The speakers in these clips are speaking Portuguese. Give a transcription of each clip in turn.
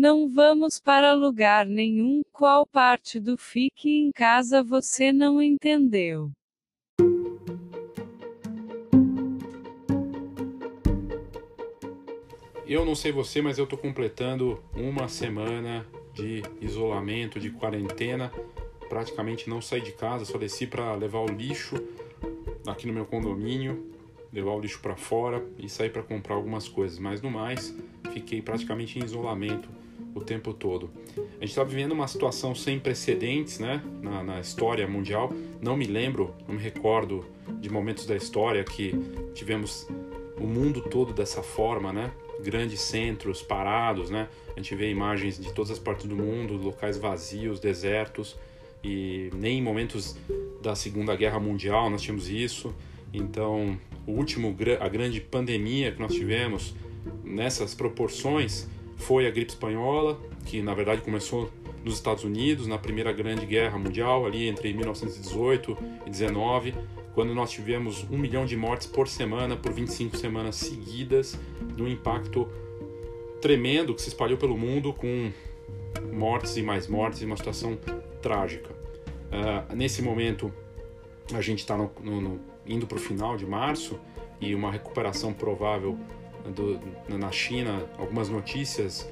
Não vamos para lugar nenhum. Qual parte do fique em casa você não entendeu? Eu não sei você, mas eu estou completando uma semana de isolamento, de quarentena. Praticamente não saí de casa, só desci para levar o lixo aqui no meu condomínio, levar o lixo para fora e sair para comprar algumas coisas. Mas no mais, fiquei praticamente em isolamento o tempo todo. A gente está vivendo uma situação sem precedentes né, na, na, história mundial. Não me lembro, não me recordo de momentos da história que tivemos o mundo todo dessa forma, né? grandes centros parados, né? A gente vê imagens de todas as partes do mundo, locais vazios, desertos, e nem em momentos da Segunda Guerra Mundial nós tínhamos isso. Então, o último a grande pandemia que nós tivemos nessas proporções foi a gripe espanhola, que na verdade começou nos Estados Unidos na Primeira Grande Guerra Mundial, ali entre 1918 e 19, quando nós tivemos um milhão de mortes por semana por 25 semanas seguidas, num impacto tremendo que se espalhou pelo mundo com mortes e mais mortes e uma situação trágica. Uh, nesse momento, a gente está indo para o final de março e uma recuperação provável do, na China, algumas notícias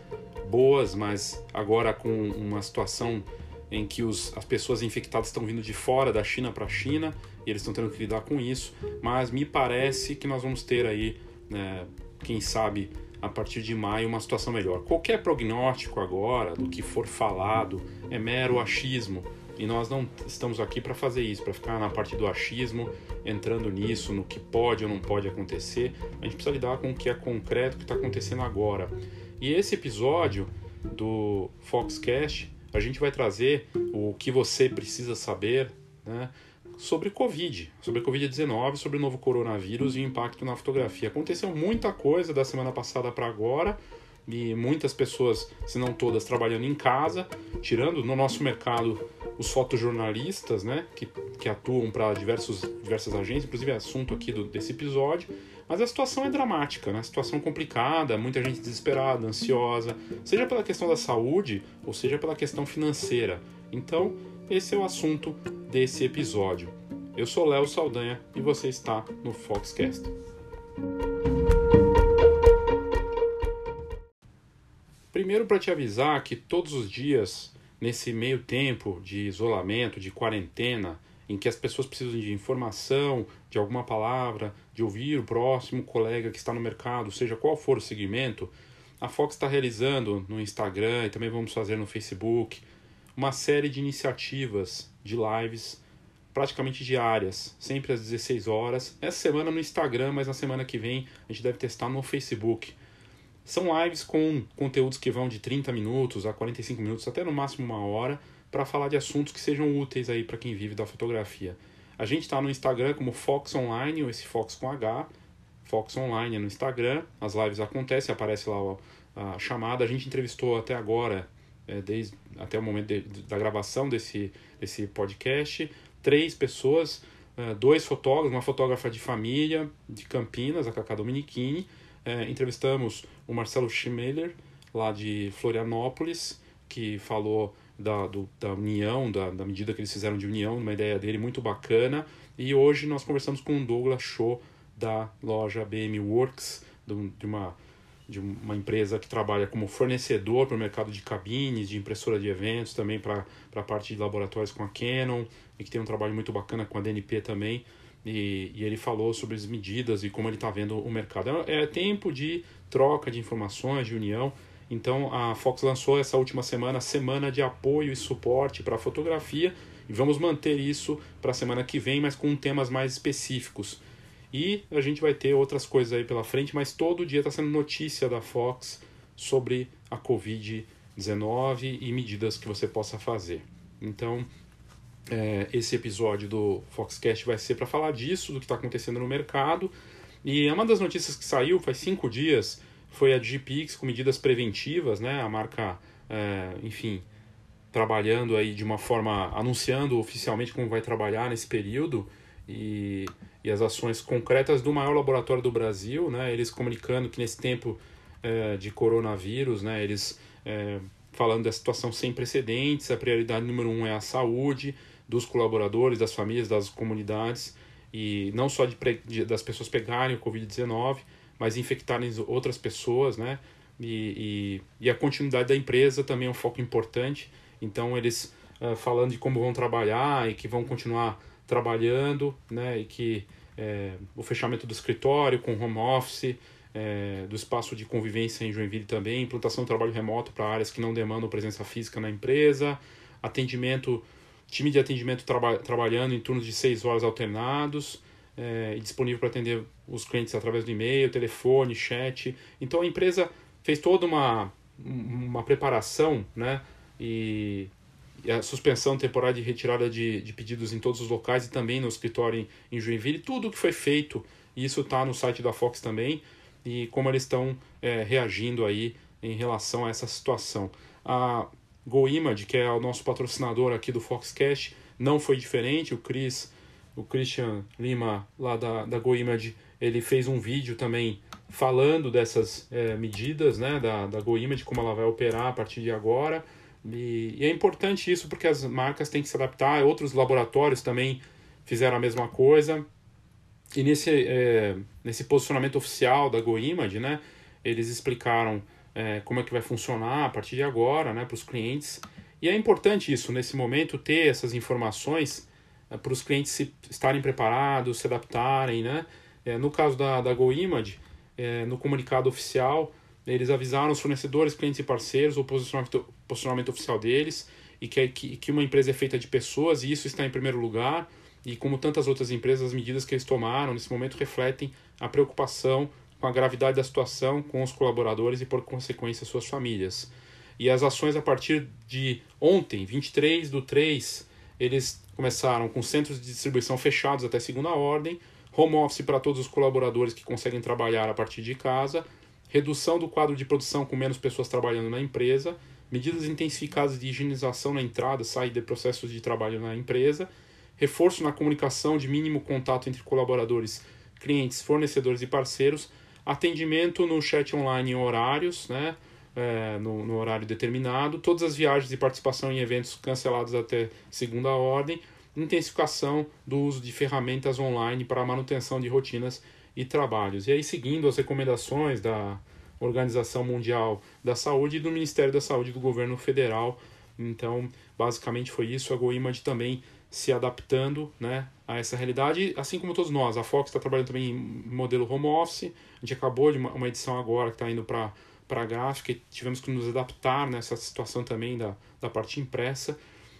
boas, mas agora com uma situação em que os, as pessoas infectadas estão vindo de fora da China para a China e eles estão tendo que lidar com isso. Mas me parece que nós vamos ter aí, né, quem sabe, a partir de maio, uma situação melhor. Qualquer prognóstico agora do que for falado é mero achismo. E nós não estamos aqui para fazer isso, para ficar na parte do achismo, entrando nisso, no que pode ou não pode acontecer. A gente precisa lidar com o que é concreto, o que está acontecendo agora. E esse episódio do Foxcast a gente vai trazer o que você precisa saber né, sobre Covid, sobre Covid-19, sobre o novo coronavírus e o impacto na fotografia. Aconteceu muita coisa da semana passada para agora e muitas pessoas, se não todas, trabalhando em casa, tirando no nosso mercado os fotojornalistas, né, que, que atuam para diversas agências, inclusive é assunto aqui do, desse episódio. Mas a situação é dramática, né? situação complicada, muita gente desesperada, ansiosa, seja pela questão da saúde ou seja pela questão financeira. Então, esse é o assunto desse episódio. Eu sou Léo Saldanha e você está no Foxcast. Primeiro, para te avisar que todos os dias, nesse meio tempo de isolamento, de quarentena, em que as pessoas precisam de informação, de alguma palavra, de ouvir o próximo colega que está no mercado, seja qual for o segmento, a Fox está realizando no Instagram e também vamos fazer no Facebook uma série de iniciativas de lives praticamente diárias, sempre às 16 horas. Essa semana no Instagram, mas na semana que vem a gente deve testar no Facebook. São lives com conteúdos que vão de 30 minutos a 45 minutos, até no máximo uma hora para falar de assuntos que sejam úteis aí para quem vive da fotografia. A gente está no Instagram como Fox Online, ou esse Fox com H, Fox Online é no Instagram, as lives acontecem, aparece lá a chamada. A gente entrevistou até agora, é, desde até o momento de, da gravação desse, desse podcast, três pessoas, é, dois fotógrafos, uma fotógrafa de família de Campinas, a Cacá Dominichini. É, entrevistamos o Marcelo Schmeller, lá de Florianópolis, que falou da, do, da união, da, da medida que eles fizeram de união, uma ideia dele muito bacana. E hoje nós conversamos com o Douglas Show da loja BM Works, de uma, de uma empresa que trabalha como fornecedor para o mercado de cabines, de impressora de eventos, também para a parte de laboratórios com a Canon, e que tem um trabalho muito bacana com a DNP também. E, e ele falou sobre as medidas e como ele está vendo o mercado. É, é tempo de troca de informações, de união. Então a Fox lançou essa última semana semana de apoio e suporte para a fotografia e vamos manter isso para a semana que vem, mas com temas mais específicos. E a gente vai ter outras coisas aí pela frente, mas todo dia está sendo notícia da Fox sobre a Covid-19 e medidas que você possa fazer. Então, é, esse episódio do Foxcast vai ser para falar disso, do que está acontecendo no mercado. E é uma das notícias que saiu faz cinco dias foi a GPX com medidas preventivas, né? A marca, é, enfim, trabalhando aí de uma forma, anunciando oficialmente como vai trabalhar nesse período e, e as ações concretas do maior laboratório do Brasil, né? Eles comunicando que nesse tempo é, de coronavírus, né? Eles é, falando da situação sem precedentes. A prioridade número um é a saúde dos colaboradores, das famílias, das comunidades, e não só de, de das pessoas pegarem o Covid-19, mas infectarem outras pessoas, né? E, e, e, a continuidade da empresa também é um foco importante. Então, eles uh, falando de como vão trabalhar e que vão continuar trabalhando, né? E que é, o fechamento do escritório com home office, é, do espaço de convivência em Joinville também, implantação do trabalho remoto para áreas que não demandam presença física na empresa, atendimento, time de atendimento traba trabalhando em turnos de seis horas alternados, é, e disponível para atender os clientes através do e-mail, telefone, chat. Então a empresa fez toda uma, uma preparação, né? E, e a suspensão temporária de retirada de, de pedidos em todos os locais e também no escritório em, em Joinville, tudo o que foi feito, e isso está no site da Fox também, e como eles estão é, reagindo aí em relação a essa situação. A GoImage, que é o nosso patrocinador aqui do Foxcast, não foi diferente. O Chris, o Christian Lima, lá da, da GoImage, ele fez um vídeo também falando dessas é, medidas né, da, da GoImage, como ela vai operar a partir de agora. E, e, é importante isso porque as marcas têm que se adaptar, outros laboratórios também fizeram a mesma coisa. E nesse, é, nesse posicionamento oficial da GoImage, né, eles explicaram é, como é que vai funcionar a partir de agora né, para os clientes. E é importante isso, nesse momento, ter essas informações é, para os clientes se, estarem preparados, se adaptarem. Né? É, no caso da, da GoImage, é, no comunicado oficial, eles avisaram os fornecedores, clientes e parceiros o posicionamento, posicionamento oficial deles e que, que, que uma empresa é feita de pessoas e isso está em primeiro lugar e como tantas outras empresas, as medidas que eles tomaram nesse momento refletem a preocupação com a gravidade da situação com os colaboradores e, por consequência, suas famílias. E as ações a partir de ontem, 23 do 3, eles começaram com centros de distribuição fechados até segunda ordem, home office para todos os colaboradores que conseguem trabalhar a partir de casa, redução do quadro de produção com menos pessoas trabalhando na empresa, medidas intensificadas de higienização na entrada, saída de processos de trabalho na empresa reforço na comunicação de mínimo contato entre colaboradores, clientes, fornecedores e parceiros, atendimento no chat online em horários, né, é, no, no, horário determinado, todas as viagens e participação em eventos cancelados até segunda ordem, intensificação do uso de ferramentas online para manutenção de rotinas e trabalhos. E aí, seguindo as recomendações da Organização Mundial da Saúde e do Ministério da Saúde do governo federal. Então, basicamente foi isso. A GoImage também se adaptando né, a essa realidade, assim como todos nós. A Fox está trabalhando também em modelo home office, a gente acabou de uma, uma edição agora que está indo para para gráfica e tivemos que nos adaptar nessa situação também da, da parte impressa.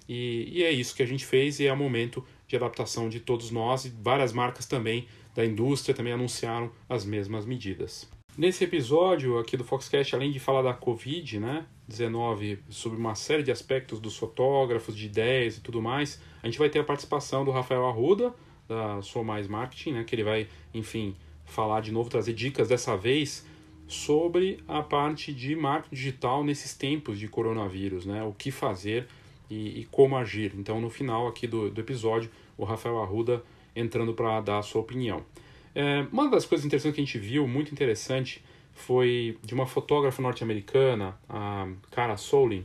E, e é isso que a gente fez e é o momento de adaptação de todos nós e várias marcas também da indústria também anunciaram as mesmas medidas. Nesse episódio aqui do Foxcast, além de falar da Covid, né, 19, sobre uma série de aspectos dos fotógrafos, de ideias e tudo mais, a gente vai ter a participação do Rafael Arruda, da Sou Mais Marketing, né, que ele vai, enfim, falar de novo, trazer dicas dessa vez sobre a parte de marketing digital nesses tempos de coronavírus, né, o que fazer e, e como agir. Então, no final aqui do, do episódio, o Rafael Arruda entrando para dar a sua opinião. É, uma das coisas interessantes que a gente viu, muito interessante, foi de uma fotógrafa norte-americana, a Cara Solin,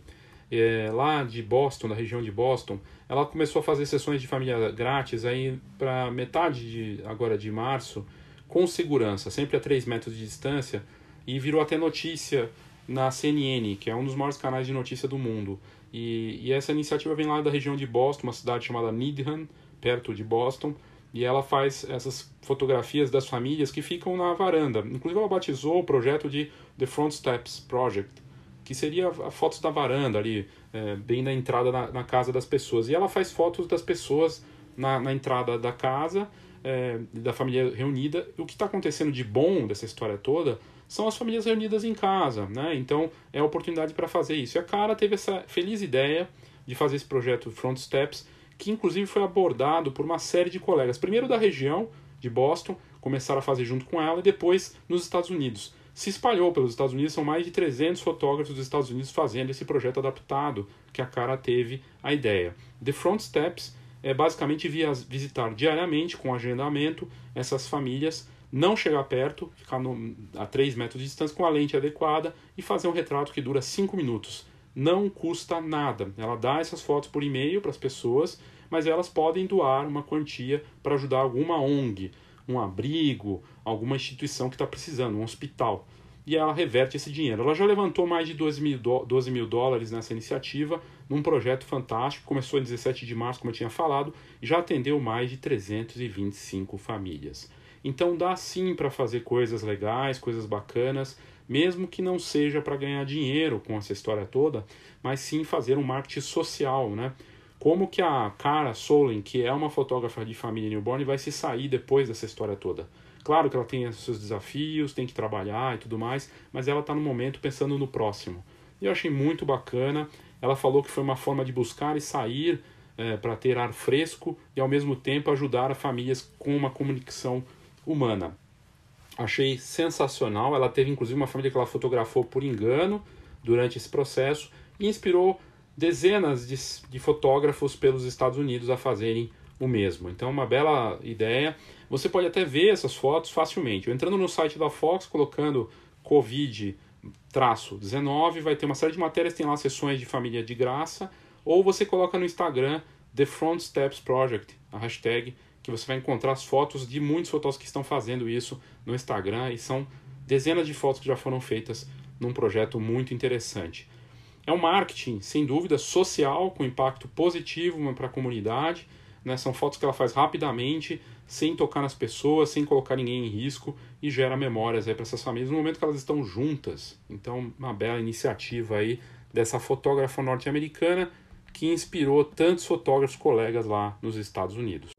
é, lá de Boston, da região de Boston. Ela começou a fazer sessões de família grátis aí para metade de, agora de março, com segurança, sempre a 3 metros de distância, e virou até notícia na CNN, que é um dos maiores canais de notícia do mundo. E, e essa iniciativa vem lá da região de Boston, uma cidade chamada Needham, perto de Boston, e ela faz essas fotografias das famílias que ficam na varanda. Inclusive, ela batizou o projeto de The Front Steps Project, que seria fotos da varanda ali, é, bem na entrada na, na, casa das pessoas. E ela faz fotos das pessoas na, na entrada da casa, é, da família reunida. O que está acontecendo de bom dessa história toda são as famílias reunidas em casa, né? Então, é a oportunidade para fazer isso. E a Cara teve essa feliz ideia de fazer esse projeto Front Steps, que inclusive foi abordado por uma série de colegas, primeiro da região de Boston, começaram a fazer junto com ela, e depois nos Estados Unidos. Se espalhou pelos Estados Unidos, são mais de 300 fotógrafos dos Estados Unidos fazendo esse projeto adaptado que a cara teve a ideia. The Front Steps é basicamente visitar diariamente, com agendamento, essas famílias não chegar perto, ficar no, a 3 metros de distância com a lente adequada e fazer um retrato que dura 5 minutos. Não custa nada. Ela dá essas fotos por e-mail para as pessoas, mas elas podem doar uma quantia para ajudar alguma ONG, um abrigo, alguma instituição que está precisando, um hospital. E ela reverte esse dinheiro. Ela já levantou mais de 12 mil, 12 mil dólares nessa iniciativa, num projeto fantástico. Começou em 17 de março, como eu tinha falado, e já atendeu mais de 325 famílias. Então dá sim para fazer coisas legais, coisas bacanas, mesmo que não seja para ganhar dinheiro com essa história toda, mas sim fazer um marketing social, né? Como que a Cara Solen, que é uma fotógrafa de família newborn, vai se sair depois dessa história toda? Claro que ela tem seus desafios, tem que trabalhar e tudo mais, mas ela está no momento pensando no próximo. E eu achei muito bacana. Ela falou que foi uma forma de buscar e sair é, para ter ar fresco e ao mesmo tempo ajudar as famílias com uma comunicação humana. Achei sensacional. Ela teve inclusive uma família que ela fotografou por engano durante esse processo e inspirou dezenas de, de fotógrafos pelos Estados Unidos a fazerem o mesmo. Então, uma bela ideia. Você pode até ver essas fotos facilmente. Entrando no site da Fox, colocando Covid-19, vai ter uma série de matérias, tem lá sessões de família de graça. Ou você coloca no Instagram The Front Steps Project, a hashtag, que você vai encontrar as fotos de muitos fotógrafos que estão fazendo isso no Instagram e são dezenas de fotos que já foram feitas num projeto muito interessante. É um marketing, sem dúvida, social, com impacto positivo para a comunidade. Né? São fotos que ela faz rapidamente, sem tocar nas pessoas, sem colocar ninguém em risco e gera memórias para essas famílias no momento que elas estão juntas. Então, uma bela iniciativa aí dessa fotógrafa norte-americana que inspirou tantos fotógrafos colegas lá nos Estados Unidos.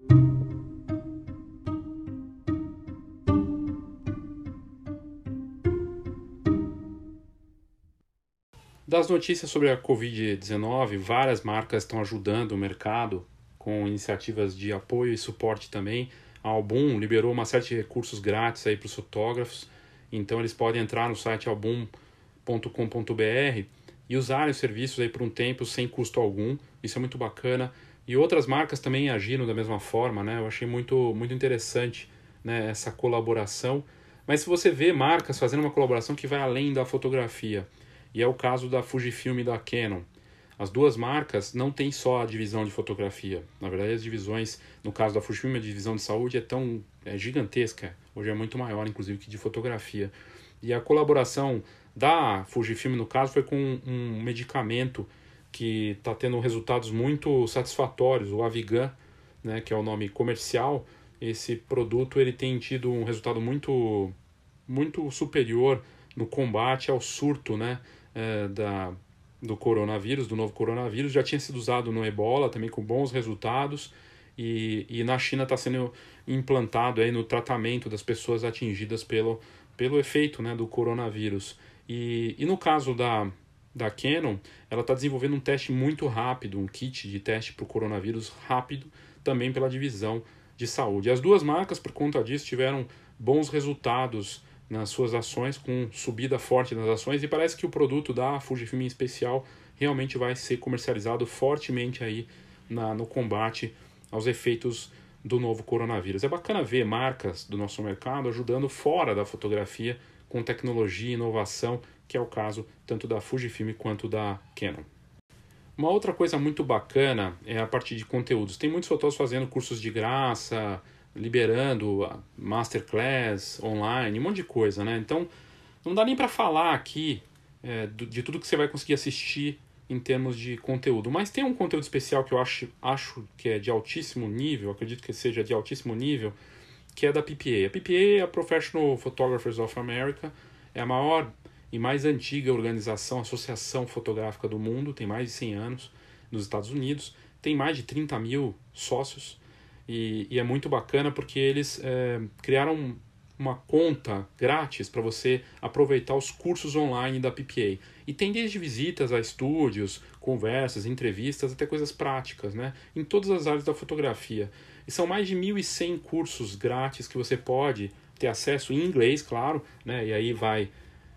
Das notícias sobre a Covid-19, várias marcas estão ajudando o mercado com iniciativas de apoio e suporte também. A Album liberou uma série de recursos grátis aí para os fotógrafos, então eles podem entrar no site album.com.br e usarem os serviços aí por um tempo sem custo algum. Isso é muito bacana. E outras marcas também agiram da mesma forma, né? Eu achei muito, muito interessante né, essa colaboração. Mas se você vê marcas fazendo uma colaboração que vai além da fotografia, e é o caso da Fujifilm e da Canon. As duas marcas não têm só a divisão de fotografia. Na verdade, as divisões, no caso da Fujifilm, a divisão de saúde é tão é gigantesca. Hoje é muito maior, inclusive, que de fotografia. E a colaboração da Fujifilm, no caso, foi com um medicamento que está tendo resultados muito satisfatórios, o Avigan, né, que é o nome comercial. Esse produto ele tem tido um resultado muito, muito superior no combate ao surto, né, é, da, do coronavírus, do novo coronavírus, já tinha sido usado no ebola também com bons resultados e, e na China está sendo implantado aí no tratamento das pessoas atingidas pelo, pelo efeito né, do coronavírus. E, e no caso da, da Canon, ela está desenvolvendo um teste muito rápido, um kit de teste para o coronavírus rápido, também pela divisão de saúde. As duas marcas, por conta disso, tiveram bons resultados nas suas ações, com subida forte nas ações, e parece que o produto da Fujifilm em especial realmente vai ser comercializado fortemente aí na, no combate aos efeitos do novo coronavírus. É bacana ver marcas do nosso mercado ajudando fora da fotografia com tecnologia e inovação, que é o caso tanto da Fujifilm quanto da Canon. Uma outra coisa muito bacana é a parte de conteúdos. Tem muitos fotógrafos fazendo cursos de graça, liberando masterclass online, um monte de coisa, né? Então, não dá nem para falar aqui é, de tudo que você vai conseguir assistir em termos de conteúdo. Mas tem um conteúdo especial que eu acho, acho que é de altíssimo nível, acredito que seja de altíssimo nível, que é da PPA. A PPA é a Professional Photographers of America, é a maior e mais antiga organização, associação fotográfica do mundo, tem mais de 100 anos nos Estados Unidos, tem mais de 30 mil sócios, e, e é muito bacana porque eles é, criaram uma conta grátis para você aproveitar os cursos online da PPA. E tem desde visitas a estúdios, conversas, entrevistas, até coisas práticas, né? Em todas as áreas da fotografia. E são mais de 1.100 cursos grátis que você pode ter acesso em inglês, claro, né? E aí vai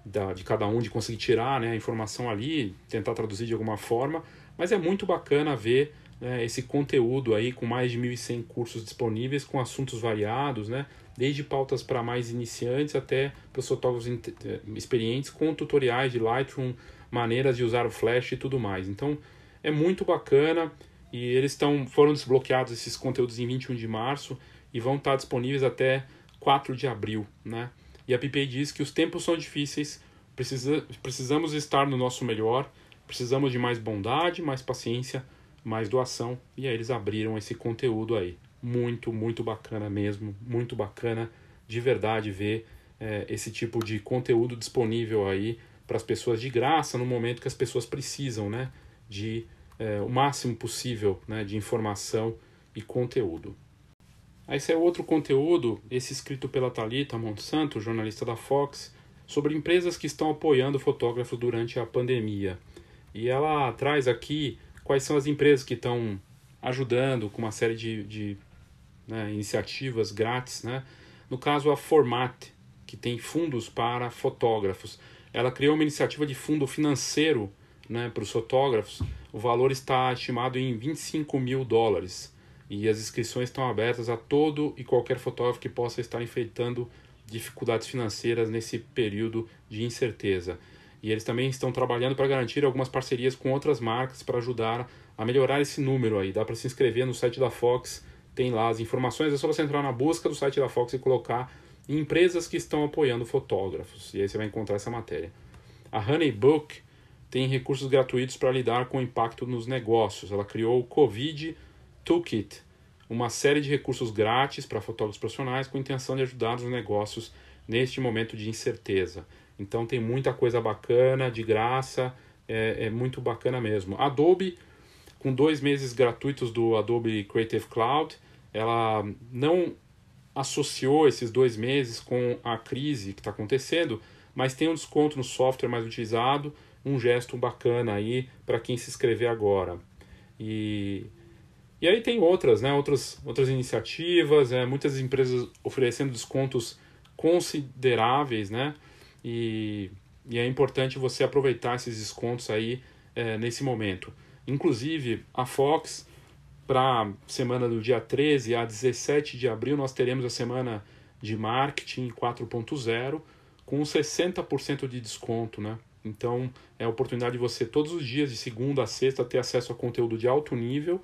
da, de cada um de conseguir tirar né, a informação ali, tentar traduzir de alguma forma. Mas é muito bacana ver né, esse conteúdo aí com mais de 1.100 cursos disponíveis com assuntos variados, né? Desde pautas para mais iniciantes até para os fotógrafos eh, experientes com tutoriais de Lightroom, maneiras de usar o Flash e tudo mais. Então é muito bacana e eles estão foram desbloqueados esses conteúdos em 21 de março e vão estar disponíveis até 4 de abril, né? E a PPA diz que os tempos são difíceis, precisa, precisamos estar no nosso melhor, precisamos de mais bondade, mais paciência, mais doação. E aí eles abriram esse conteúdo aí. Muito, muito bacana mesmo, muito bacana de verdade ver é, esse tipo de conteúdo disponível aí para as pessoas de graça no momento que as pessoas precisam, né? De é, o máximo possível né, de informação e conteúdo. Aí esse é outro conteúdo, esse escrito pela Talita Monsanto, jornalista da Fox, sobre empresas que estão apoiando fotógrafos durante a pandemia. E ela traz aqui quais são as empresas que estão ajudando com uma série de, de né, iniciativas grátis. Né? No caso, a Format, que tem fundos para fotógrafos. Ela criou uma iniciativa de fundo financeiro né, para os fotógrafos. O valor está estimado em 25 mil dólares e as inscrições estão abertas a todo e qualquer fotógrafo que possa estar enfrentando dificuldades financeiras nesse período de incerteza. E eles também estão trabalhando para garantir algumas parcerias com outras marcas para ajudar a melhorar esse número aí. Dá para se inscrever no site da Fox, tem lá as informações, é só você entrar na busca do site da Fox e colocar empresas que estão apoiando fotógrafos. E aí você vai encontrar essa matéria. A Honeybook tem recursos gratuitos para lidar com o impacto nos negócios. Ela criou o Covid Toolkit, uma série de recursos grátis para fotógrafos profissionais com a intenção de ajudar os negócios neste momento de incerteza. Então tem muita coisa bacana, de graça, é, é muito bacana mesmo. Adobe, com dois meses gratuitos do Adobe Creative Cloud, ela não associou esses dois meses com a crise que está acontecendo, mas tem um desconto no software mais utilizado, um gesto bacana aí para quem se inscrever agora. E e aí tem outras, né, outras, outras iniciativas, é, muitas empresas oferecendo descontos consideráveis, né, e, e é importante você aproveitar esses descontos aí é, nesse momento. Inclusive, a Fox, para semana do dia 13 a 17 de abril, nós teremos a semana de marketing 4.0 com 60% de desconto, né? Então, é a oportunidade de você todos os dias, de segunda a sexta, ter acesso a conteúdo de alto nível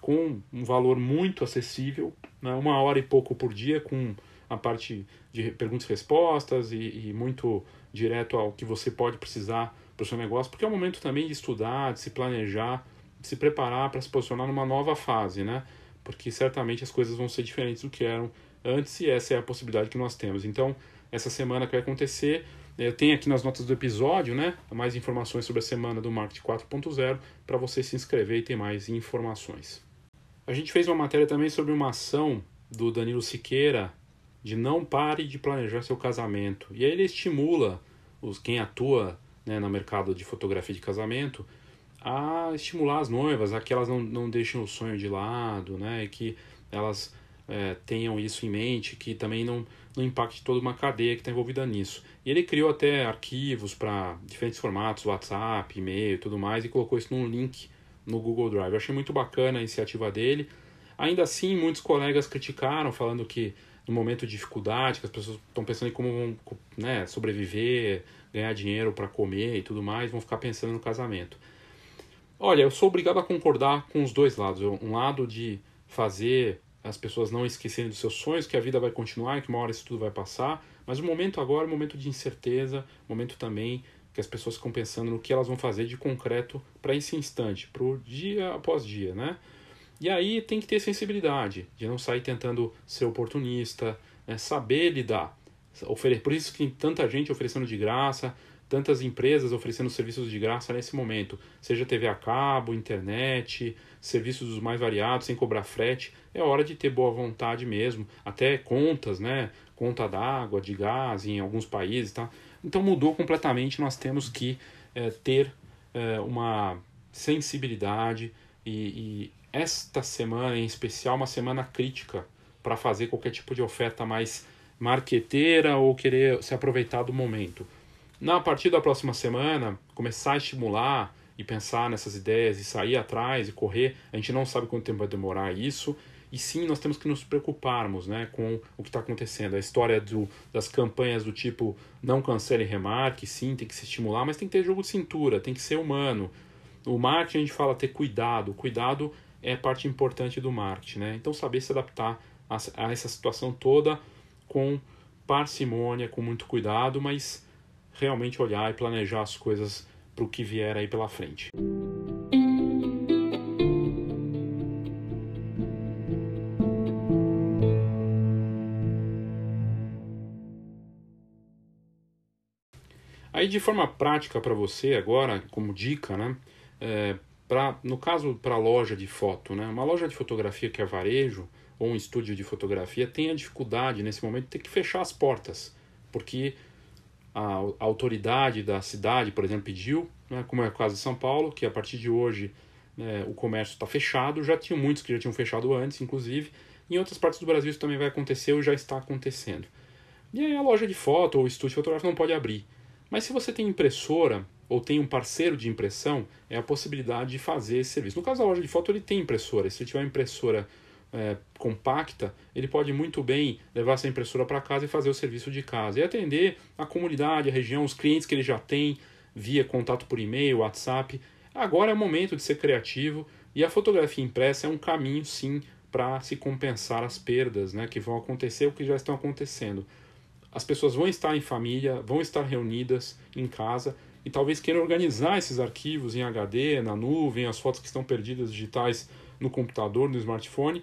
com um valor muito acessível, né? uma hora e pouco por dia, com a parte de perguntas e respostas e, e muito direto ao que você pode precisar para o seu negócio, porque é um momento também de estudar, de se planejar, de se preparar para se posicionar numa nova fase, né? Porque certamente as coisas vão ser diferentes do que eram antes e essa é a possibilidade que nós temos. Então, essa semana que vai acontecer, eu tenho aqui nas notas do episódio, né, mais informações sobre a semana do Marketing 4.0 para você se inscrever e ter mais informações. A gente fez uma matéria também sobre uma ação do Danilo Siqueira de não pare de planejar seu casamento. E aí ele estimula os quem atua né, no mercado de fotografia de casamento a estimular as noivas, a que elas não, não deixem o sonho de lado, né, e que elas é, tenham isso em mente, que também não, não impacte toda uma cadeia que está envolvida nisso. E ele criou até arquivos para diferentes formatos, WhatsApp, e-mail e tudo mais, e colocou isso num link no Google Drive. Eu achei muito bacana a iniciativa dele. Ainda assim, muitos colegas criticaram, falando que no momento de dificuldade, que as pessoas estão pensando em como vão né, sobreviver, ganhar dinheiro para comer e tudo mais, vão ficar pensando no casamento. Olha, eu sou obrigado a concordar com os dois lados. Um lado de fazer as pessoas não esquecerem dos seus sonhos, que a vida vai continuar, que uma hora isso tudo vai passar, mas o momento agora é um momento de incerteza, momento também que as pessoas ficam pensando no que elas vão fazer de concreto para esse instante, para o dia após dia, né? E aí tem que ter sensibilidade, de não sair tentando ser oportunista, né? saber lidar. Por isso que tem tanta gente oferecendo de graça, tantas empresas oferecendo serviços de graça nesse momento, seja TV a cabo, internet, serviços dos mais variados, sem cobrar frete. É hora de ter boa vontade mesmo, até contas, né? Conta d'água, de gás em alguns países, tá? Então mudou completamente, nós temos que é, ter é, uma sensibilidade e, e, esta semana em especial uma semana crítica para fazer qualquer tipo de oferta mais marqueteira ou querer se aproveitar do momento. Na partir da próxima semana, começar a estimular e pensar nessas ideias e sair atrás e correr. A gente não sabe quanto tempo vai demorar isso. E sim, nós temos que nos preocuparmos né, com o que está acontecendo. A história do, das campanhas do tipo não cancele remarque, sim, tem que se estimular, mas tem que ter jogo de cintura, tem que ser humano. O marketing a gente fala ter cuidado. Cuidado é parte importante do marketing. Né? Então, saber se adaptar a, a essa situação toda com parcimônia, com muito cuidado, mas realmente olhar e planejar as coisas para o que vier aí pela frente. Aí de forma prática para você agora, como dica, né? É, pra, no caso para loja de foto, né? Uma loja de fotografia que é varejo ou um estúdio de fotografia tem a dificuldade nesse momento de ter que fechar as portas, porque a, a autoridade da cidade, por exemplo, pediu, né, como é o caso de São Paulo, que a partir de hoje né, o comércio está fechado. Já tinham muitos que já tinham fechado antes, inclusive. Em outras partes do Brasil isso também vai acontecer ou já está acontecendo. E aí a loja de foto ou o estúdio fotográfico não pode abrir. Mas se você tem impressora ou tem um parceiro de impressão, é a possibilidade de fazer esse serviço. No caso da loja de foto, ele tem impressora. Se ele tiver impressora é, compacta, ele pode muito bem levar essa impressora para casa e fazer o serviço de casa e atender a comunidade, a região, os clientes que ele já tem via contato por e-mail, WhatsApp. Agora é o momento de ser criativo e a fotografia impressa é um caminho, sim, para se compensar as perdas né, que vão acontecer ou que já estão acontecendo. As pessoas vão estar em família, vão estar reunidas em casa e talvez queiram organizar esses arquivos em HD, na nuvem, as fotos que estão perdidas digitais no computador, no smartphone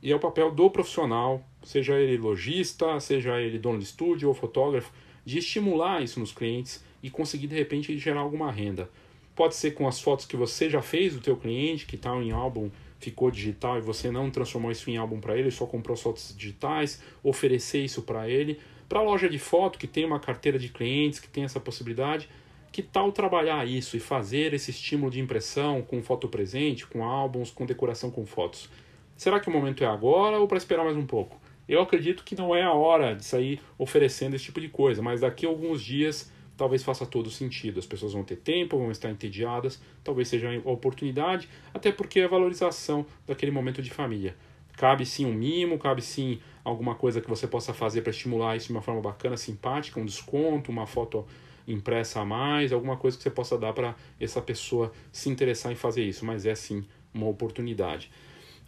e é o papel do profissional, seja ele lojista, seja ele dono de estúdio ou fotógrafo, de estimular isso nos clientes e conseguir de repente gerar alguma renda. Pode ser com as fotos que você já fez do teu cliente, que está em álbum, ficou digital e você não transformou isso em álbum para ele, só comprou fotos digitais, oferecer isso para ele. Para a loja de foto que tem uma carteira de clientes, que tem essa possibilidade, que tal trabalhar isso e fazer esse estímulo de impressão com foto presente, com álbuns, com decoração com fotos? Será que o momento é agora ou para esperar mais um pouco? Eu acredito que não é a hora de sair oferecendo esse tipo de coisa, mas daqui a alguns dias talvez faça todo sentido. As pessoas vão ter tempo, vão estar entediadas, talvez seja a oportunidade, até porque é a valorização daquele momento de família. Cabe sim um mimo, cabe sim alguma coisa que você possa fazer para estimular isso de uma forma bacana, simpática, um desconto, uma foto impressa a mais, alguma coisa que você possa dar para essa pessoa se interessar em fazer isso, mas é sim uma oportunidade.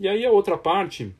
E aí a outra parte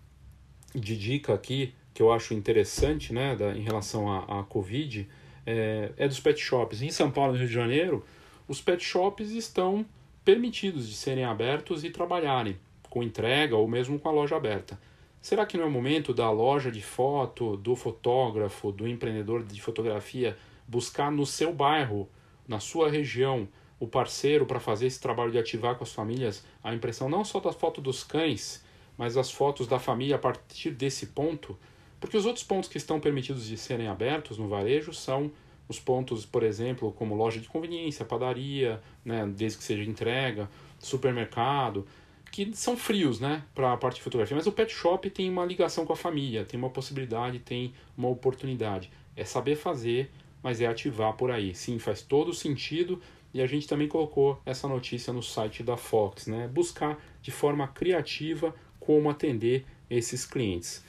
de dica aqui que eu acho interessante né, da, em relação à, Covid é, é, dos pet shops. Em São Paulo e Rio de Janeiro, os pet shops estão permitidos de serem abertos e trabalharem com entrega ou mesmo com a loja aberta. Será que não é o momento da loja de foto, do fotógrafo, do empreendedor de fotografia buscar no seu bairro, na sua região, o parceiro para fazer esse trabalho de ativar com as famílias a impressão não só da foto dos cães, mas as fotos da família a partir desse ponto, porque os outros pontos que estão permitidos de serem abertos no varejo são os pontos, por exemplo, como loja de conveniência, padaria, né, desde que seja entrega, supermercado, que são frios né, para a parte de fotografia. Mas o pet shop tem uma ligação com a família, tem uma possibilidade, tem uma oportunidade. É saber fazer, mas é ativar por aí. Sim, faz todo sentido. E a gente também colocou essa notícia no site da Fox, né? Buscar de forma criativa como atender esses clientes.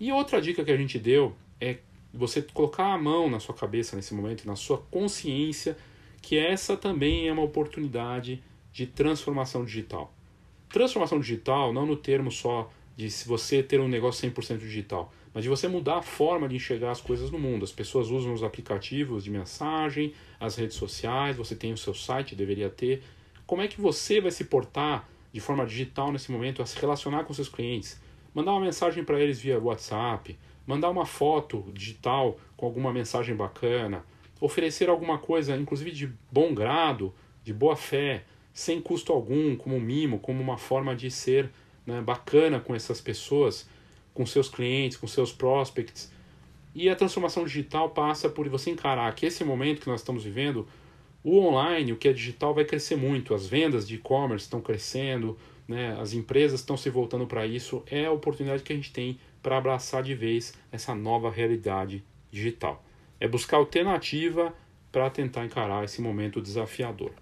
E outra dica que a gente deu é você colocar a mão na sua cabeça nesse momento, na sua consciência, que essa também é uma oportunidade de transformação digital. Transformação digital não no termo só de se você ter um negócio 100% digital, mas de você mudar a forma de enxergar as coisas no mundo. As pessoas usam os aplicativos de mensagem, as redes sociais, você tem o seu site, deveria ter. Como é que você vai se portar de forma digital nesse momento a se relacionar com seus clientes, mandar uma mensagem para eles via WhatsApp, mandar uma foto digital com alguma mensagem bacana, oferecer alguma coisa, inclusive de bom grado, de boa fé, sem custo algum, como um mimo, como uma forma de ser né, bacana com essas pessoas, com seus clientes, com seus prospects. E a transformação digital passa por você encarar que esse momento que nós estamos vivendo o online, o que é digital, vai crescer muito. As vendas de e-commerce estão crescendo, né? as empresas estão se voltando para isso. É a oportunidade que a gente tem para abraçar de vez essa nova realidade digital. É buscar alternativa para tentar encarar esse momento desafiador.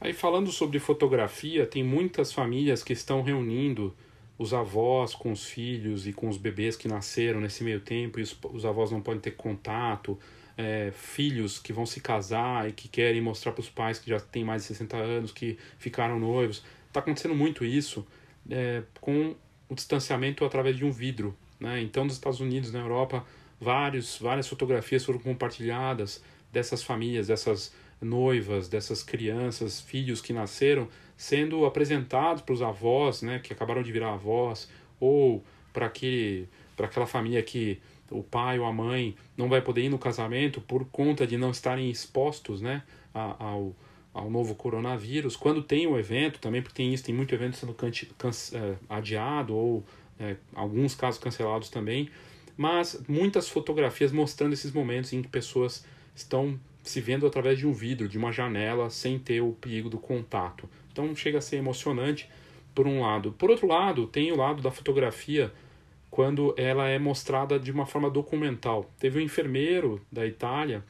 Aí falando sobre fotografia, tem muitas famílias que estão reunindo os avós com os filhos e com os bebês que nasceram nesse meio tempo e os, os avós não podem ter contato, é, filhos que vão se casar e que querem mostrar para os pais que já têm mais de 60 anos, que ficaram noivos. Está acontecendo muito isso é, com o distanciamento através de um vidro. Né? Então, nos Estados Unidos, na Europa, vários, várias fotografias foram compartilhadas dessas famílias, dessas noivas, dessas crianças, filhos que nasceram, sendo apresentados para os avós, né, que acabaram de virar avós, ou para aquela família que o pai ou a mãe não vai poder ir no casamento por conta de não estarem expostos né, ao, ao novo coronavírus. Quando tem o evento, também porque tem isso, tem muito evento sendo é, adiado ou é, alguns casos cancelados também, mas muitas fotografias mostrando esses momentos em que pessoas estão se vendo através de um vidro, de uma janela, sem ter o perigo do contato. Então chega a ser emocionante por um lado. Por outro lado, tem o lado da fotografia quando ela é mostrada de uma forma documental. Teve um enfermeiro da Itália,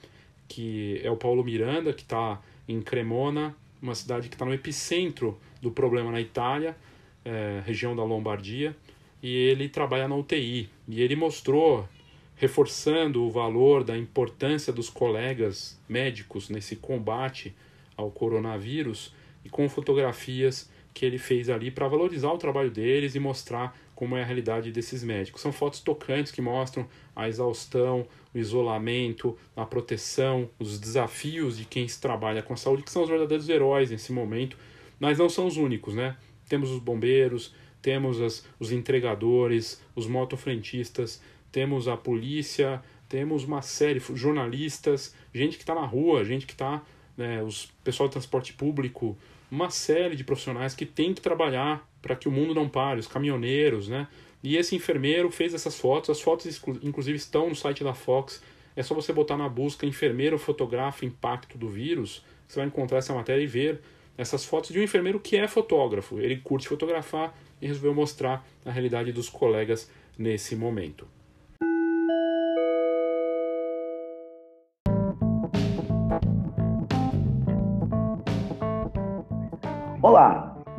que é o Paulo Miranda, que está em Cremona, uma cidade que está no epicentro do problema na Itália, é, região da Lombardia, e ele trabalha na UTI. E ele mostrou, reforçando o valor da importância dos colegas médicos nesse combate ao coronavírus, e com fotografias que ele fez ali para valorizar o trabalho deles e mostrar como é a realidade desses médicos. São fotos tocantes que mostram a exaustão, o isolamento, a proteção, os desafios de quem se trabalha com a saúde, que são os verdadeiros heróis nesse momento, mas não são os únicos, né? Temos os bombeiros, temos as, os entregadores, os motofrentistas, temos a polícia, temos uma série, jornalistas, gente que está na rua, gente que está, né, os pessoal de transporte público, uma série de profissionais que tem que trabalhar para que o mundo não pare, os caminhoneiros, né? E esse enfermeiro fez essas fotos, as fotos inclusive estão no site da Fox. É só você botar na busca enfermeiro fotografa impacto do vírus, você vai encontrar essa matéria e ver essas fotos de um enfermeiro que é fotógrafo. Ele curte fotografar e resolveu mostrar a realidade dos colegas nesse momento.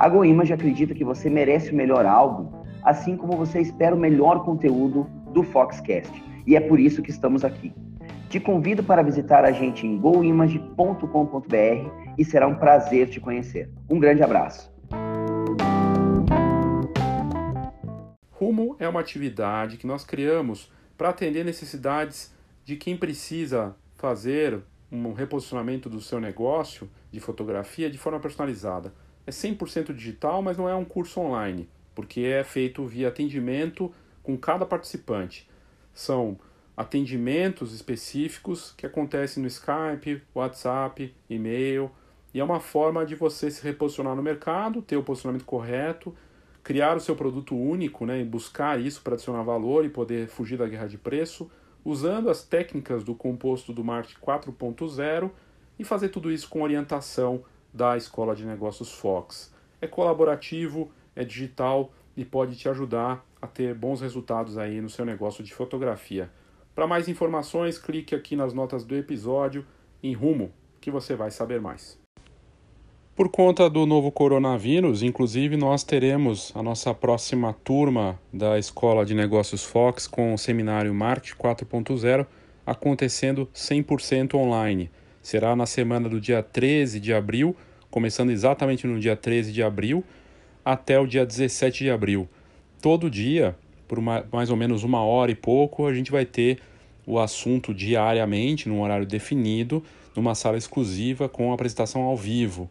A GoImage acredita que você merece o melhor álbum, assim como você espera o melhor conteúdo do Foxcast. E é por isso que estamos aqui. Te convido para visitar a gente em goimage.com.br e será um prazer te conhecer. Um grande abraço. Rumo é uma atividade que nós criamos para atender necessidades de quem precisa fazer um reposicionamento do seu negócio de fotografia de forma personalizada é 100% digital, mas não é um curso online, porque é feito via atendimento com cada participante. São atendimentos específicos que acontecem no Skype, WhatsApp, e-mail, e é uma forma de você se reposicionar no mercado, ter o posicionamento correto, criar o seu produto único, né, e buscar isso para adicionar valor e poder fugir da guerra de preço, usando as técnicas do composto do marketing 4.0 e fazer tudo isso com orientação da Escola de Negócios Fox. É colaborativo, é digital e pode te ajudar a ter bons resultados aí no seu negócio de fotografia. Para mais informações, clique aqui nas notas do episódio em Rumo, que você vai saber mais. Por conta do novo coronavírus, inclusive, nós teremos a nossa próxima turma da Escola de Negócios Fox com o seminário Marte 4.0 acontecendo 100% online será na semana do dia 13 de abril, começando exatamente no dia 13 de abril, até o dia 17 de abril. Todo dia, por uma, mais ou menos uma hora e pouco, a gente vai ter o assunto diariamente, num horário definido, numa sala exclusiva com apresentação ao vivo.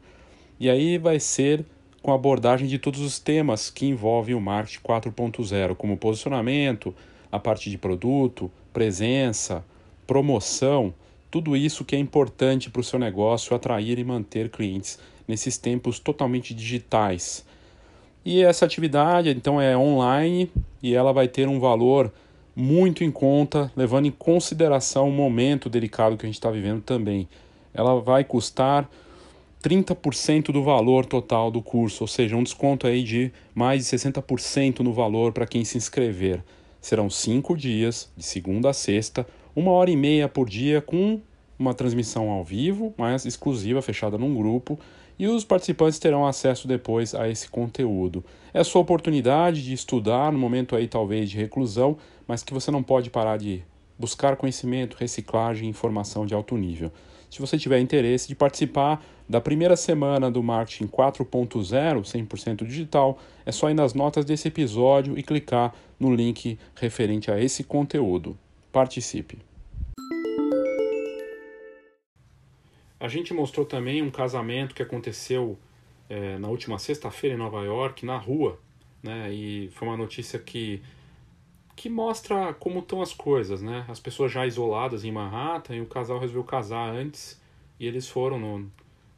E aí vai ser com abordagem de todos os temas que envolvem o marketing 4.0, como posicionamento, a parte de produto, presença, promoção tudo isso que é importante para o seu negócio atrair e manter clientes nesses tempos totalmente digitais. E essa atividade então é online e ela vai ter um valor muito em conta, levando em consideração o momento delicado que a gente está vivendo também. Ela vai custar 30% do valor total do curso, ou seja, um desconto aí de mais de 60% no valor para quem se inscrever. Serão cinco dias, de segunda a sexta, uma hora e meia por dia, com uma transmissão ao vivo, mas exclusiva, fechada num grupo, e os participantes terão acesso depois a esse conteúdo. É a sua oportunidade de estudar no momento aí talvez de reclusão, mas que você não pode parar de buscar conhecimento, reciclagem e informação de alto nível. Se você tiver interesse de participar da primeira semana do Marketing 4.0, 100% digital, é só ir nas notas desse episódio e clicar no link referente a esse conteúdo. Participe! A gente mostrou também um casamento que aconteceu é, na última sexta-feira em Nova York, na rua, né? E foi uma notícia que que mostra como estão as coisas, né? As pessoas já isoladas em Manhattan e o casal resolveu casar antes e eles foram no,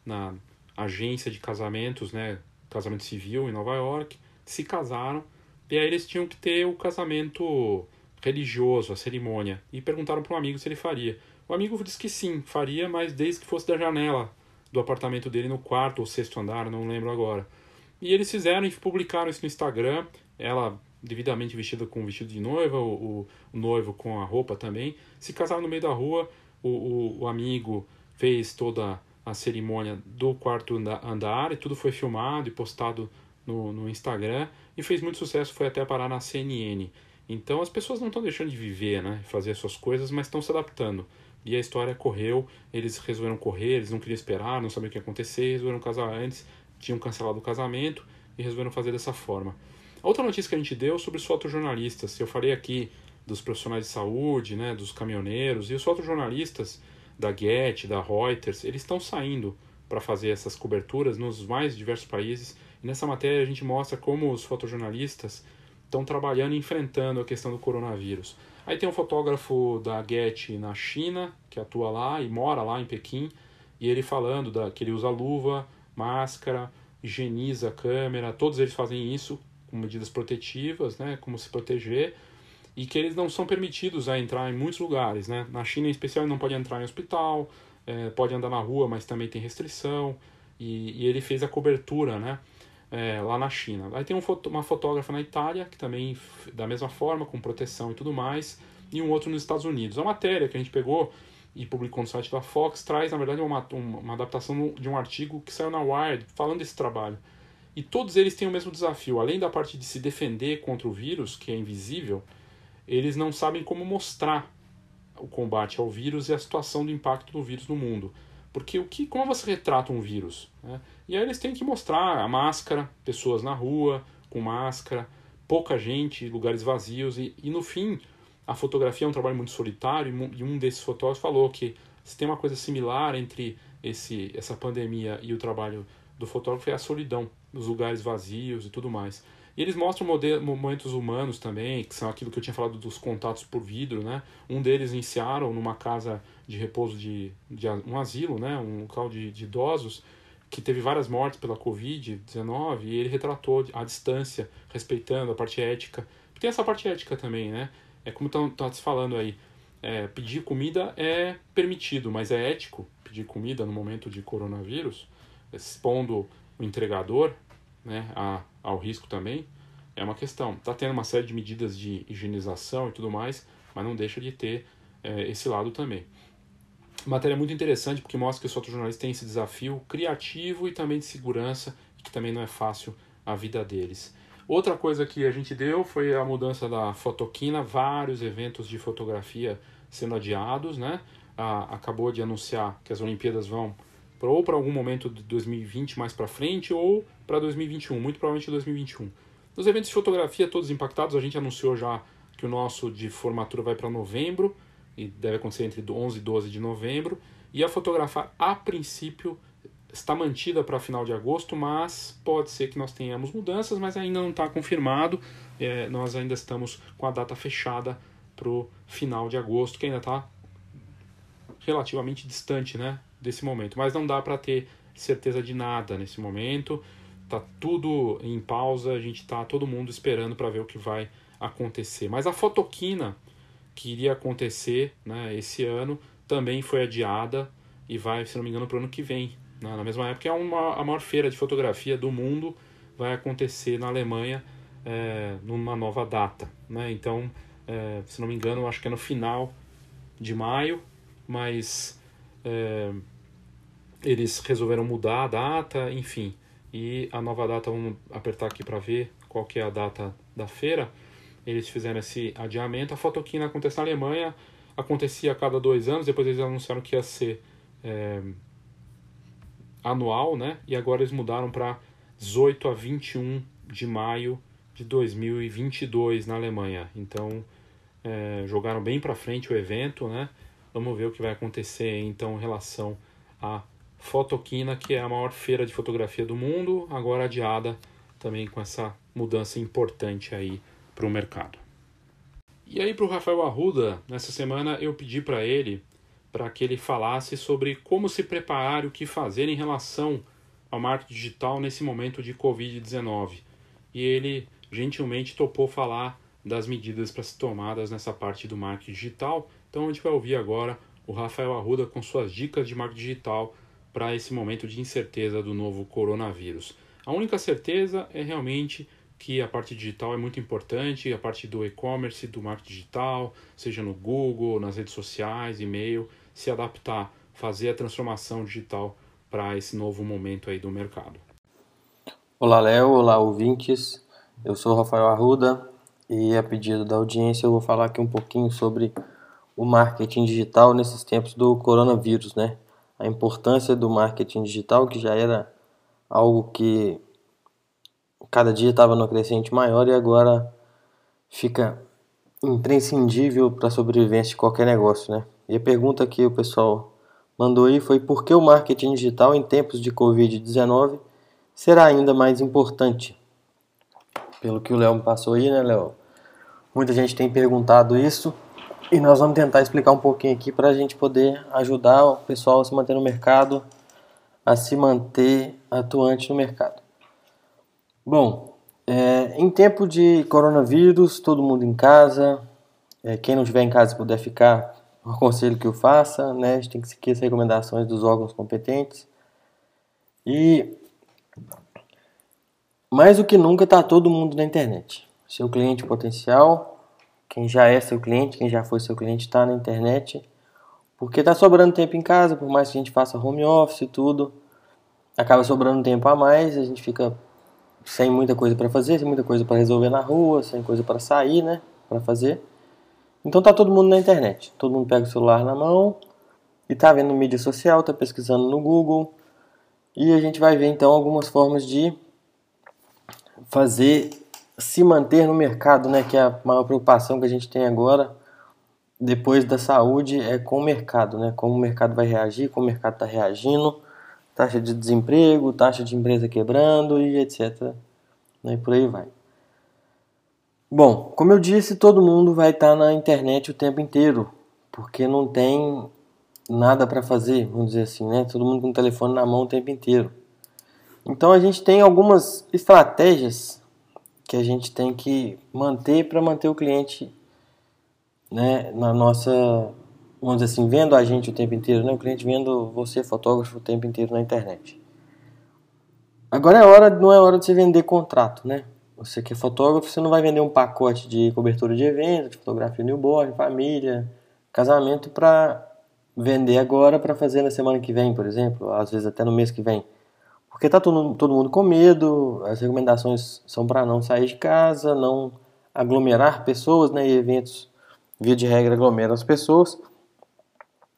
na agência de casamentos, né? Casamento civil em Nova York, se casaram e aí eles tinham que ter o casamento religioso, a cerimônia, e perguntaram para um amigo se ele faria. O amigo disse que sim, faria, mas desde que fosse da janela do apartamento dele no quarto ou sexto andar, não lembro agora. E eles fizeram e publicaram isso no Instagram. Ela devidamente vestida com o vestido de noiva, o, o, noivo com a roupa também. Se casaram no meio da rua, o, o, o amigo fez toda a cerimônia do quarto andar e tudo foi filmado e postado no, no Instagram e fez muito sucesso, foi até parar na CNN. Então as pessoas não estão deixando de viver, né, fazer suas coisas, mas estão se adaptando. E a história correu, eles resolveram correr, eles não queriam esperar, não sabiam o que ia acontecer, resolveram casar antes, tinham cancelado o casamento e resolveram fazer dessa forma. Outra notícia que a gente deu sobre os fotojornalistas, eu falei aqui dos profissionais de saúde, né, dos caminhoneiros, e os fotojornalistas da Get, da Reuters, eles estão saindo para fazer essas coberturas nos mais diversos países. E nessa matéria a gente mostra como os fotojornalistas estão trabalhando e enfrentando a questão do coronavírus. Aí tem um fotógrafo da Getty na China, que atua lá e mora lá em Pequim, e ele falando da, que ele usa luva, máscara, higieniza a câmera, todos eles fazem isso com medidas protetivas, né, como se proteger, e que eles não são permitidos a entrar em muitos lugares. Né? Na China, em especial, não pode entrar em hospital, é, pode andar na rua, mas também tem restrição, e, e ele fez a cobertura, né? É, lá na China. Aí tem um foto, uma fotógrafa na Itália, que também da mesma forma, com proteção e tudo mais, e um outro nos Estados Unidos. A matéria que a gente pegou e publicou no site da Fox traz, na verdade, uma, uma adaptação de um artigo que saiu na Wired falando desse trabalho. E todos eles têm o mesmo desafio. Além da parte de se defender contra o vírus, que é invisível, eles não sabem como mostrar o combate ao vírus e a situação do impacto do vírus no mundo. Porque o que, como você retrata um vírus? Né? E aí eles têm que mostrar a máscara, pessoas na rua com máscara, pouca gente, lugares vazios. E, e no fim, a fotografia é um trabalho muito solitário. E um desses fotógrafos falou que se tem uma coisa similar entre esse, essa pandemia e o trabalho do fotógrafo é a solidão, dos lugares vazios e tudo mais. E eles mostram momentos humanos também, que são aquilo que eu tinha falado dos contatos por vidro, né? Um deles iniciaram numa casa de repouso de, de um asilo, né? Um local de, de idosos, que teve várias mortes pela Covid-19, e ele retratou a distância, respeitando a parte ética. Tem essa parte ética também, né? É como está se falando aí. É, pedir comida é permitido, mas é ético pedir comida no momento de coronavírus, expondo o entregador né, a, ao risco também, é uma questão. Está tendo uma série de medidas de higienização e tudo mais, mas não deixa de ter é, esse lado também. Matéria muito interessante porque mostra que os fotojornalistas têm esse desafio criativo e também de segurança, que também não é fácil a vida deles. Outra coisa que a gente deu foi a mudança da fotoquina, vários eventos de fotografia sendo adiados, né? A, acabou de anunciar que as Olimpíadas vão ou para algum momento de 2020 mais para frente ou para 2021, muito provavelmente 2021. Os eventos de fotografia todos impactados, a gente anunciou já que o nosso de formatura vai para novembro e deve acontecer entre 11 e 12 de novembro. E a fotografar, a princípio, está mantida para final de agosto, mas pode ser que nós tenhamos mudanças, mas ainda não está confirmado. É, nós ainda estamos com a data fechada para o final de agosto, que ainda está relativamente distante né, desse momento. Mas não dá para ter certeza de nada nesse momento. Tá tudo em pausa, a gente tá todo mundo esperando para ver o que vai acontecer. Mas a fotoquina que iria acontecer, né, esse ano também foi adiada e vai, se não me engano, para o ano que vem. Né? Na mesma época, é uma, a maior feira de fotografia do mundo vai acontecer na Alemanha é, numa nova data. Né? Então, é, se não me engano, acho que é no final de maio, mas é, eles resolveram mudar a data, enfim. E a nova data, vamos apertar aqui para ver qual que é a data da feira. Eles fizeram esse adiamento. A Fotoquina acontece na Alemanha, acontecia a cada dois anos, depois eles anunciaram que ia ser é, anual, né? E agora eles mudaram para 18 a 21 de maio de 2022 na Alemanha. Então é, jogaram bem para frente o evento, né? Vamos ver o que vai acontecer então em relação à Fotoquina, que é a maior feira de fotografia do mundo, agora adiada também com essa mudança importante aí para o mercado. E aí para o Rafael Arruda, nessa semana eu pedi para ele para que ele falasse sobre como se preparar e o que fazer em relação ao marketing digital nesse momento de Covid-19. E ele gentilmente topou falar das medidas para ser tomadas nessa parte do marketing digital. Então a gente vai ouvir agora o Rafael Arruda com suas dicas de marketing digital para esse momento de incerteza do novo coronavírus. A única certeza é realmente que a parte digital é muito importante, a parte do e-commerce, do marketing digital, seja no Google, nas redes sociais, e-mail, se adaptar, fazer a transformação digital para esse novo momento aí do mercado. Olá, Léo, olá, ouvintes. Eu sou Rafael Arruda e a pedido da audiência eu vou falar aqui um pouquinho sobre o marketing digital nesses tempos do coronavírus, né? A importância do marketing digital, que já era algo que cada dia estava no crescente maior e agora fica imprescindível para a sobrevivência de qualquer negócio, né? E a pergunta que o pessoal mandou aí foi por que o marketing digital em tempos de Covid-19 será ainda mais importante? Pelo que o Léo me passou aí, né, Léo? Muita gente tem perguntado isso e nós vamos tentar explicar um pouquinho aqui para a gente poder ajudar o pessoal a se manter no mercado, a se manter atuante no mercado. Bom, é, em tempo de coronavírus, todo mundo em casa, é, quem não estiver em casa puder ficar, aconselho que o faça, né? A gente tem que seguir as recomendações dos órgãos competentes. E mais do que nunca está todo mundo na internet. Seu cliente potencial, quem já é seu cliente, quem já foi seu cliente está na internet. Porque está sobrando tempo em casa, por mais que a gente faça home office e tudo, acaba sobrando tempo a mais, a gente fica sem muita coisa para fazer, sem muita coisa para resolver na rua, sem coisa para sair, né, para fazer. Então tá todo mundo na internet. Todo mundo pega o celular na mão e tá vendo mídia social, tá pesquisando no Google. E a gente vai ver então algumas formas de fazer se manter no mercado, né, que é a maior preocupação que a gente tem agora depois da saúde é com o mercado, né? Como o mercado vai reagir, como o mercado está reagindo, taxa de desemprego, taxa de empresa quebrando e etc. Né? E por aí vai. Bom, como eu disse, todo mundo vai estar na internet o tempo inteiro, porque não tem nada para fazer, vamos dizer assim, né? Todo mundo com o telefone na mão o tempo inteiro. Então a gente tem algumas estratégias que a gente tem que manter para manter o cliente, né, na nossa, vamos dizer assim, vendo a gente o tempo inteiro, né? O cliente vendo você fotógrafo o tempo inteiro na internet. Agora é hora, não é hora de você vender contrato, né? Você que é fotógrafo, você não vai vender um pacote de cobertura de evento, de fotografia newborn, família, casamento para vender agora para fazer na semana que vem, por exemplo, às vezes até no mês que vem. Porque tá todo, todo mundo com medo, as recomendações são para não sair de casa, não aglomerar pessoas, né, e eventos, via de regra, aglomeram as pessoas.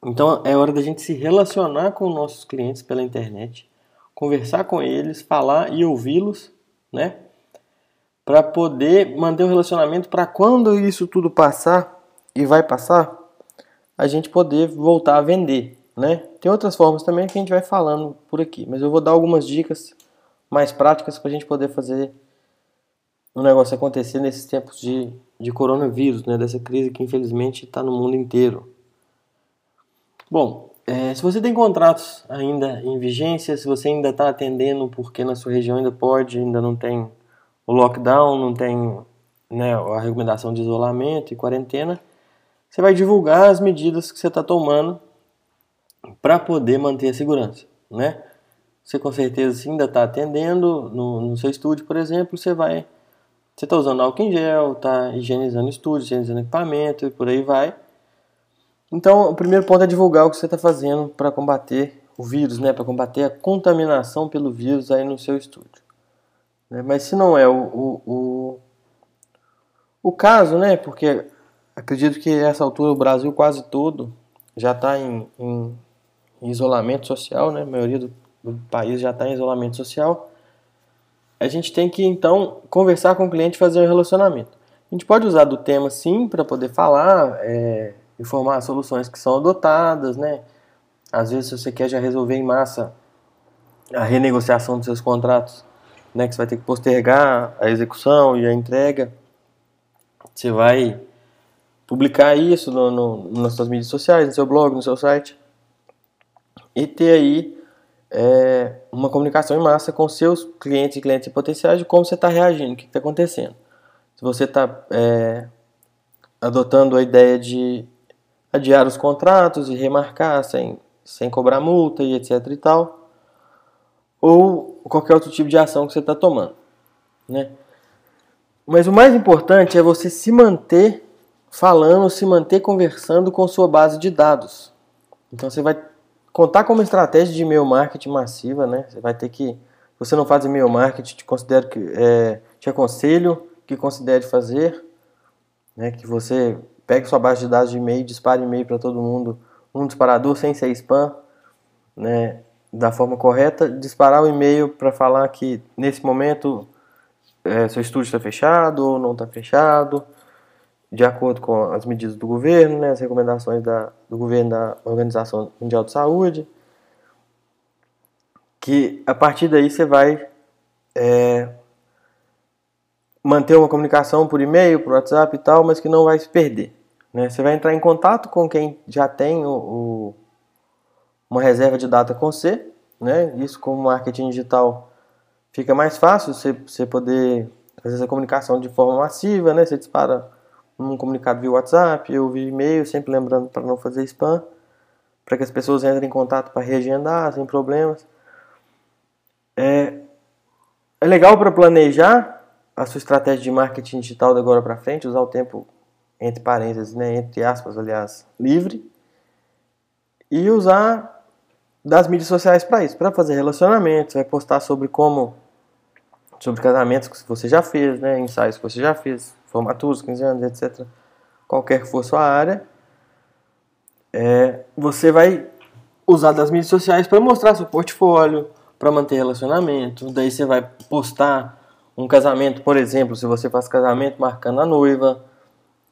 Então é hora da gente se relacionar com nossos clientes pela internet, conversar com eles, falar e ouvi-los, né? para poder manter o relacionamento para quando isso tudo passar e vai passar, a gente poder voltar a vender, né? Tem outras formas também que a gente vai falando por aqui, mas eu vou dar algumas dicas mais práticas para a gente poder fazer o negócio acontecer nesses tempos de, de coronavírus, né? Dessa crise que infelizmente está no mundo inteiro. Bom, É, se você tem contratos ainda em vigência, se você ainda está atendendo porque na sua região ainda pode, ainda não tem o lockdown, não tem né, a recomendação de isolamento e quarentena, você vai divulgar as medidas que você está tomando para poder manter a segurança, né? Você com certeza ainda está atendendo no, no, seu estúdio, por exemplo, você vai, você está usando álcool em gel, está higienizando estúdio, higienizando equipamento e por aí vai. Então, o primeiro ponto é divulgar o que você está fazendo para combater o vírus, né? Para combater a contaminação pelo vírus aí no seu estúdio. Né? Mas se não é o, o, o, o caso, né? Porque acredito que nessa altura o Brasil quase todo já está em, em, em, isolamento social, né? A maioria do, do país já está em isolamento social. A gente tem que então conversar com o cliente fazer um relacionamento. A gente pode usar do tema sim para poder falar, é, informar as soluções que são adotadas, né? Às vezes, se você quer já resolver em massa a renegociação dos seus contratos, né, que você vai ter que postergar a execução e a entrega, você vai publicar isso no, no, nas suas mídias sociais, no seu blog, no seu site, e ter aí é, uma comunicação em massa com seus clientes e clientes potenciais de como você está reagindo, o que está acontecendo. Se você está é, adotando a ideia de adiar os contratos e remarcar sem, sem cobrar multa e etc e tal, ou qualquer outro tipo de ação que você está tomando, né? Mas o mais importante é você se manter falando, se manter conversando com sua base de dados. Então você vai contar com uma estratégia de e-mail marketing massiva, né? Você vai ter que, você não faz e-mail marketing, te considero que é, te aconselho que considere fazer, né? Que você pegue sua base de dados de e-mail, dispare e-mail para todo mundo, um disparador sem ser spam, né, da forma correta, disparar o e-mail para falar que nesse momento é, seu estúdio está fechado ou não está fechado, de acordo com as medidas do governo, né, as recomendações da, do governo da Organização Mundial de Saúde, que a partir daí você vai é, manter uma comunicação por e-mail, por WhatsApp e tal, mas que não vai se perder. Né? Você vai entrar em contato com quem já tem o, o, uma reserva de data com você, né? Isso com o marketing digital fica mais fácil você, você poder fazer essa comunicação de forma massiva, né? Você dispara um comunicado via WhatsApp ou via e-mail, sempre lembrando para não fazer spam, para que as pessoas entrem em contato para reagendar sem problemas. É, é legal para planejar a sua estratégia de marketing digital da agora para frente, usar o tempo entre parênteses, né, entre aspas, aliás, livre, e usar das mídias sociais para isso, para fazer relacionamentos, vai postar sobre como sobre casamentos que você já fez, né, ensaios que você já fez, formaturas, 15 anos, etc. Qualquer que for sua área, é, você vai usar das mídias sociais para mostrar seu portfólio, para manter relacionamento. Daí você vai postar um casamento, por exemplo, se você faz casamento marcando a noiva,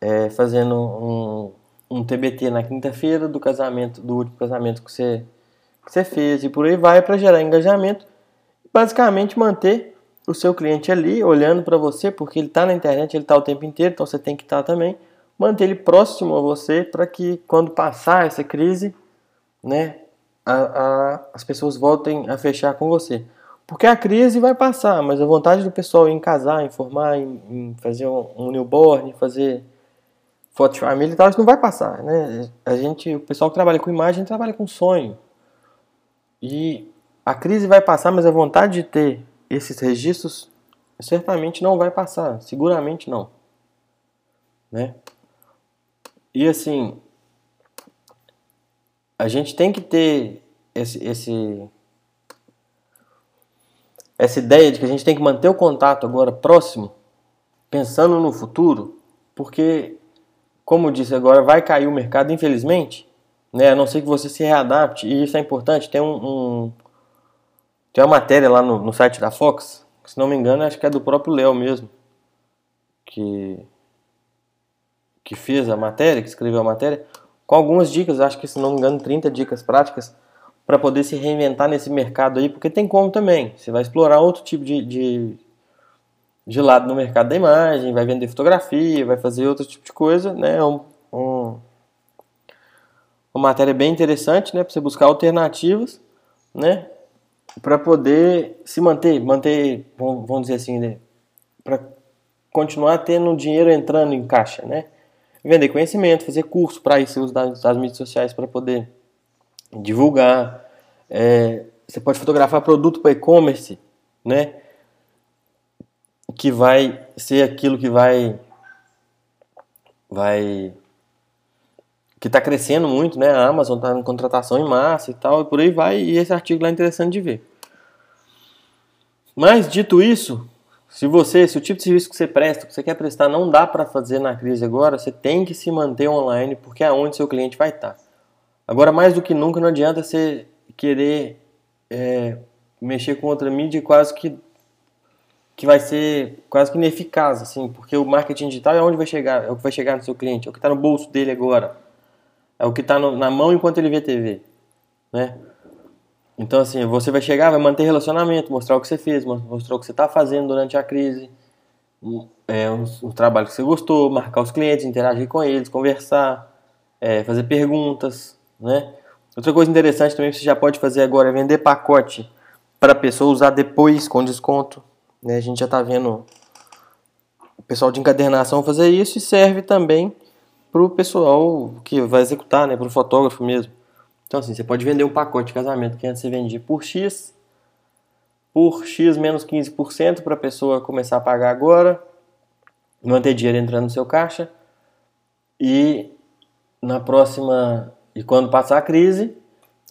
é, fazendo um, um TBT na quinta-feira do casamento, do último casamento que você, que você fez, e por aí vai para gerar engajamento. Basicamente manter o seu cliente ali olhando para você, porque ele está na internet, ele está o tempo inteiro, então você tem que estar tá também. Manter ele próximo a você para que quando passar essa crise, né, a, a, as pessoas voltem a fechar com você. Porque a crise vai passar, mas a vontade do pessoal em casar, em formar, em, em fazer um, um newborn, fazer foto de família e tal, isso não vai passar, né? A gente, o pessoal que trabalha com imagem trabalha com sonho. E a crise vai passar, mas a vontade de ter esses registros certamente não vai passar, seguramente não, né? E assim, a gente tem que ter esse, esse essa ideia de que a gente tem que manter o contato agora próximo, pensando no futuro, porque como eu disse agora, vai cair o mercado, infelizmente, né? A não ser que você se readapte, e isso é importante. Tem um, um tem uma matéria lá no, no, site da Fox, que, se não me engano, acho que é do próprio Léo mesmo, que que fez a matéria, que escreveu a matéria, com algumas dicas, acho que se não me engano, 30 dicas práticas para poder se reinventar nesse mercado aí, porque tem como também. Você vai explorar outro tipo de, de de lado no mercado da imagem, vai vender fotografia, vai fazer outro tipo de coisa, né? Um, um, uma matéria bem interessante, né, para você buscar alternativas, né, para poder se manter, manter, vamos dizer assim, né, para continuar tendo dinheiro entrando em caixa, né? Vender conhecimento, fazer curso para isso, usar as mídias sociais para poder divulgar. É, você pode fotografar produto para e-commerce, né? Que vai ser aquilo que vai vai que está crescendo muito, né? A Amazon está em contratação em massa e tal, e por aí vai. E esse artigo lá é interessante de ver. Mas dito isso, se você, se o tipo de serviço que você presta, que você quer prestar, não dá para fazer na crise agora, você tem que se manter online, porque é onde seu cliente vai estar. Tá. Agora, mais do que nunca, não adianta você querer é, mexer com outra mídia quase que que vai ser quase que ineficaz, assim, porque o marketing digital é onde vai chegar, é o que vai chegar no seu cliente, é o que está no bolso dele agora, é o que está na mão enquanto ele vê TV, né? Então, assim, você vai chegar, vai manter relacionamento, mostrar o que você fez, mostrar o que você está fazendo durante a crise, é, um, um, trabalho que você gostou, marcar os clientes, interagir com eles, conversar, é, fazer perguntas, né? Outra coisa interessante também que você já pode fazer agora é vender pacote para a pessoa usar depois com desconto. Né? A gente já está vendo o pessoal de encadernação fazer isso e serve também para o pessoal que vai executar, né? para o fotógrafo mesmo. Então, assim, você pode vender um pacote de casamento que antes você vendia por X, por X menos 15% para a pessoa começar a pagar agora, manter dinheiro entrando no seu caixa e na próxima e quando passar a crise,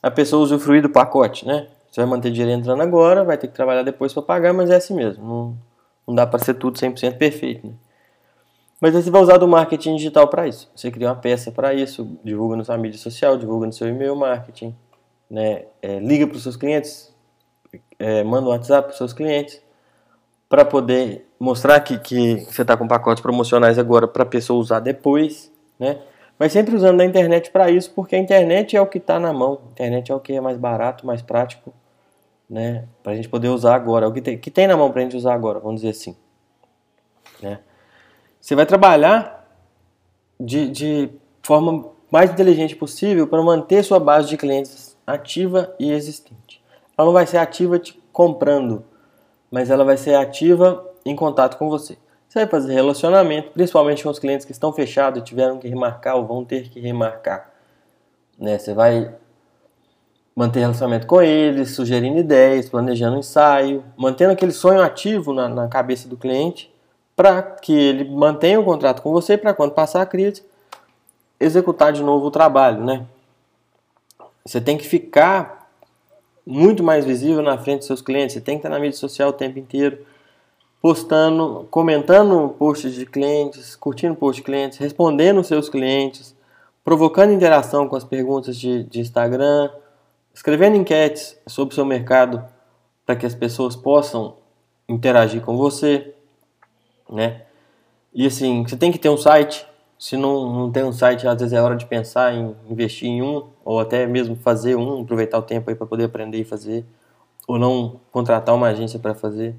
a pessoa usufruir do pacote, né? Você vai manter dinheiro entrando agora, vai ter que trabalhar depois para pagar, mas é assim mesmo. Não, não dá para ser tudo 100% perfeito, né? Mas você vai usar do marketing digital para isso. Você cria uma peça para isso, divulga na sua mídia social, divulga no seu e-mail marketing, né? É, liga para os seus clientes, é, manda um WhatsApp para os seus clientes, para poder mostrar que, que você está com pacotes promocionais agora para a pessoa usar depois, né? Mas sempre usando a internet para isso, porque a internet é o que está na mão, a internet é o que é mais barato, mais prático, né? Para a gente poder usar agora, é o que tem, que tem na mão para a gente usar agora, vamos dizer assim, né? Você vai trabalhar de, de forma mais inteligente possível para manter sua base de clientes ativa e existente. Ela não vai ser ativa te comprando, mas ela vai ser ativa em contato com você. Você vai fazer relacionamento, principalmente com os clientes que estão fechados e tiveram que remarcar ou vão ter que remarcar. Né? Você vai manter relacionamento com eles, sugerindo ideias, planejando ensaio, mantendo aquele sonho ativo na, na cabeça do cliente para que ele mantenha o contrato com você para quando passar a crise executar de novo o trabalho, né? Você tem que ficar muito mais visível na frente dos seus clientes, você tem que estar na mídia social o tempo inteiro, postando, comentando posts de clientes, curtindo posts de clientes, respondendo seus clientes, provocando interação com as perguntas de, de Instagram, escrevendo enquetes sobre o seu mercado para que as pessoas possam interagir com você né? E assim, você tem que ter um site. Se não, não tem um site, às vezes é hora de pensar em investir em um, ou até mesmo fazer um, aproveitar o tempo aí para poder aprender e fazer, ou não contratar uma agência para fazer,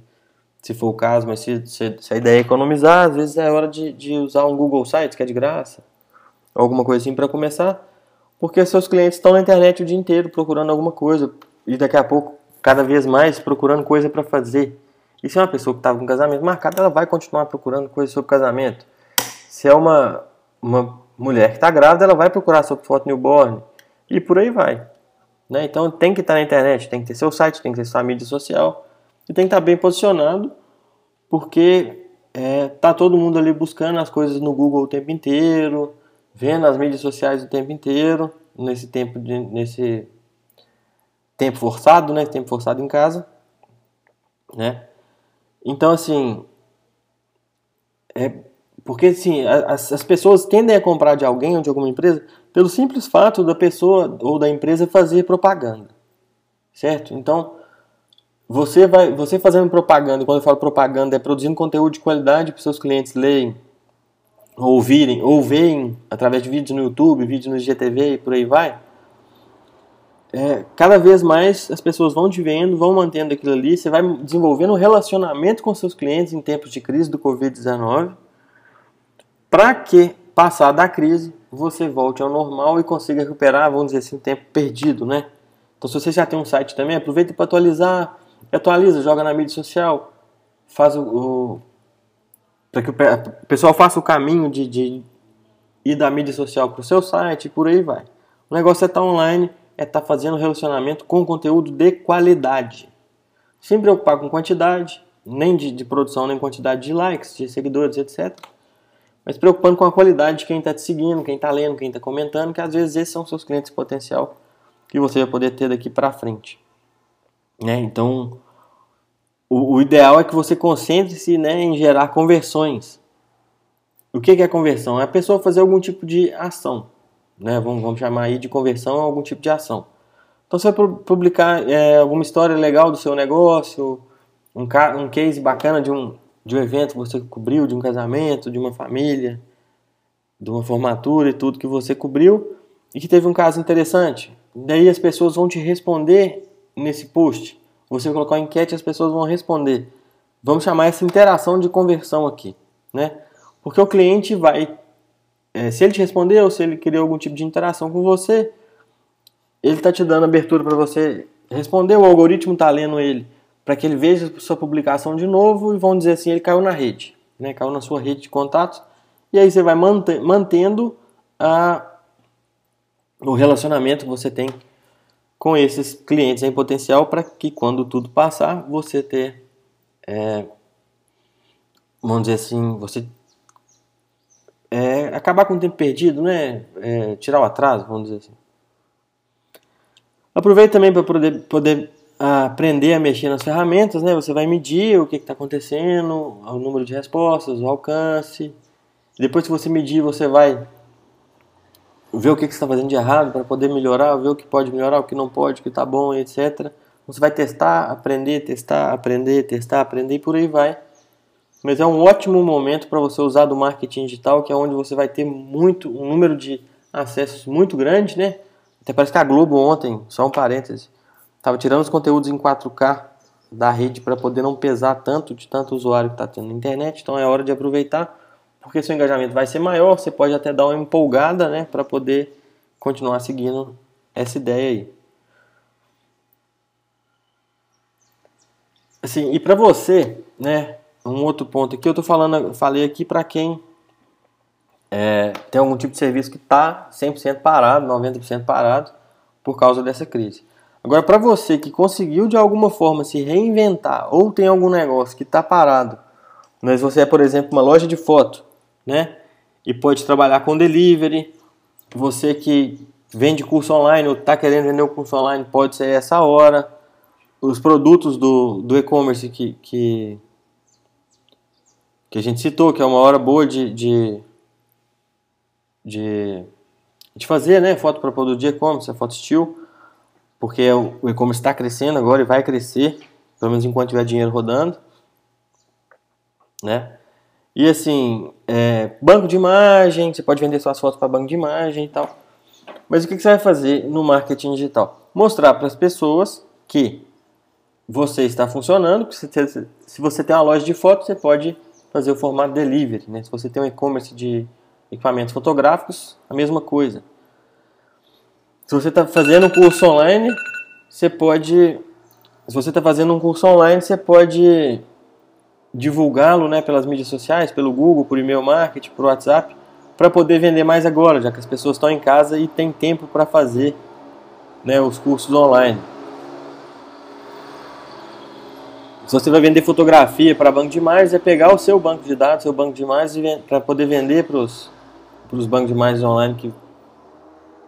se for o caso. Mas se, se, se, a ideia é economizar, às vezes é hora de, de usar um Google Sites, que é de graça, alguma coisa assim para começar, porque seus clientes estão na internet o dia inteiro procurando alguma coisa, e daqui a pouco, cada vez mais, procurando coisa para fazer. E se é uma pessoa que estava com casamento marcado, ela vai continuar procurando coisas sobre casamento. Se é uma, uma mulher que está grávida, ela vai procurar sobre foto newborn. E por aí vai. Né? Então tem que estar tá na internet, tem que ter seu site, tem que ter sua mídia social. E tem que estar tá bem posicionado, porque é, tá todo mundo ali buscando as coisas no Google o tempo inteiro, vendo as mídias sociais o tempo inteiro, nesse tempo, de, nesse tempo forçado, né? Tempo forçado em casa, né? Então, assim, é porque assim, as, as pessoas tendem a comprar de alguém ou de alguma empresa pelo simples fato da pessoa ou da empresa fazer propaganda, certo? Então, você vai, você fazendo propaganda, quando eu falo propaganda, é produzindo conteúdo de qualidade para seus clientes lerem, ouvirem, ou veem através de vídeos no YouTube, vídeos no GTV e por aí vai é, cada vez mais as pessoas vão te vendo, vão mantendo aquilo ali, você vai desenvolvendo um relacionamento com seus clientes em tempos de crise do Covid-19, para que passar da crise, você volte ao normal e consiga recuperar, vamos dizer assim, tempo perdido, né? Então, se você já tem um site também, aproveita para atualizar, atualiza, joga na mídia social, faz o, o para que o pessoal faça o caminho de, de ir da mídia social para o seu site e por aí vai. O negócio é estar tá online, é estar tá fazendo relacionamento com conteúdo de qualidade. Sem preocupar com quantidade, nem de, de produção, nem quantidade de likes, de seguidores, etc. Mas preocupando com a qualidade de quem está te seguindo, quem está lendo, quem está comentando, que às vezes esses são seus clientes potencial que você vai poder ter daqui para frente. Né? Então, o, o, ideal é que você concentre-se né, em gerar conversões. O que, que é conversão? É a pessoa fazer algum tipo de ação. Né? Vamos, vamos chamar aí de conversão a algum tipo de ação. Então, você vai publicar é, alguma história legal do seu negócio, um, um case bacana de um, de um evento que você cobriu, de um casamento, de uma família, de uma formatura e tudo que você cobriu e que teve um caso interessante. Daí as pessoas vão te responder nesse post. Você colocar uma enquete as pessoas vão responder. Vamos chamar essa interação de conversão aqui, né? Porque o cliente vai, é, se ele te responder ou se ele querer algum tipo de interação com você, ele está te dando abertura para você responder. O algoritmo está lendo ele para que ele veja sua publicação de novo e vão dizer assim, ele caiu na rede, né? caiu na sua rede de contatos, e aí você vai mantendo a, o relacionamento que você tem com esses clientes em potencial para que quando tudo passar, você ter, é, vamos dizer assim, você é, acabar com o tempo perdido, né? É, tirar o atraso, vamos dizer assim. Aproveite também para poder, poder aprender a mexer nas ferramentas, né? Você vai medir o que está acontecendo, o número de respostas, o alcance. Depois que você medir, você vai ver o que, que você está fazendo de errado para poder melhorar, ver o que pode melhorar, o que não pode, o que está bom, etc. Você vai testar, aprender, testar, aprender, testar, aprender e por aí vai. Mas é um ótimo momento para você usar do marketing digital, que é onde você vai ter muito, um número de acessos muito grande, né? Até parece que a Globo ontem, só um parêntese, Estava tirando os conteúdos em 4K da rede para poder não pesar tanto de tanto usuário que está tendo na internet. Então é hora de aproveitar, porque seu engajamento vai ser maior. Você pode até dar uma empolgada, né, para poder continuar seguindo essa ideia aí. Assim, e para você, né, um outro ponto aqui, eu tô falando, falei aqui para quem é, tem algum tipo de serviço que está 100% parado, 90% parado por causa dessa crise. Agora, para você que conseguiu de alguma forma se reinventar ou tem algum negócio que está parado, mas você é, por exemplo, uma loja de foto, né? E pode trabalhar com delivery, você que vende curso online ou está querendo vender o um curso online, pode ser essa hora. Os produtos do, do e-commerce que, que, que a gente citou, que é uma hora boa de, de, de, de fazer, né? Foto para produto de e-commerce, a foto estilo porque o e-commerce está crescendo agora e vai crescer, pelo menos enquanto tiver dinheiro rodando, né? E assim, é, banco de imagem, você pode vender suas fotos para banco de imagem e tal. Mas o que você vai fazer no marketing digital? Mostrar para as pessoas que você está funcionando, que se você tem uma loja de fotos, você pode fazer o formato delivery. Né? Se você tem um e-commerce de equipamentos fotográficos, a mesma coisa. Se você está fazendo um curso online, você pode. Se você está fazendo um curso online, você pode divulgá-lo né, pelas mídias sociais, pelo Google, por e-mail marketing, por WhatsApp, para poder vender mais agora, já que as pessoas estão em casa e tem tempo para fazer né, os cursos online. Se você vai vender fotografia para banco de imagens, é pegar o seu banco de dados, seu banco de imagens, para poder vender para os bancos de imagens online que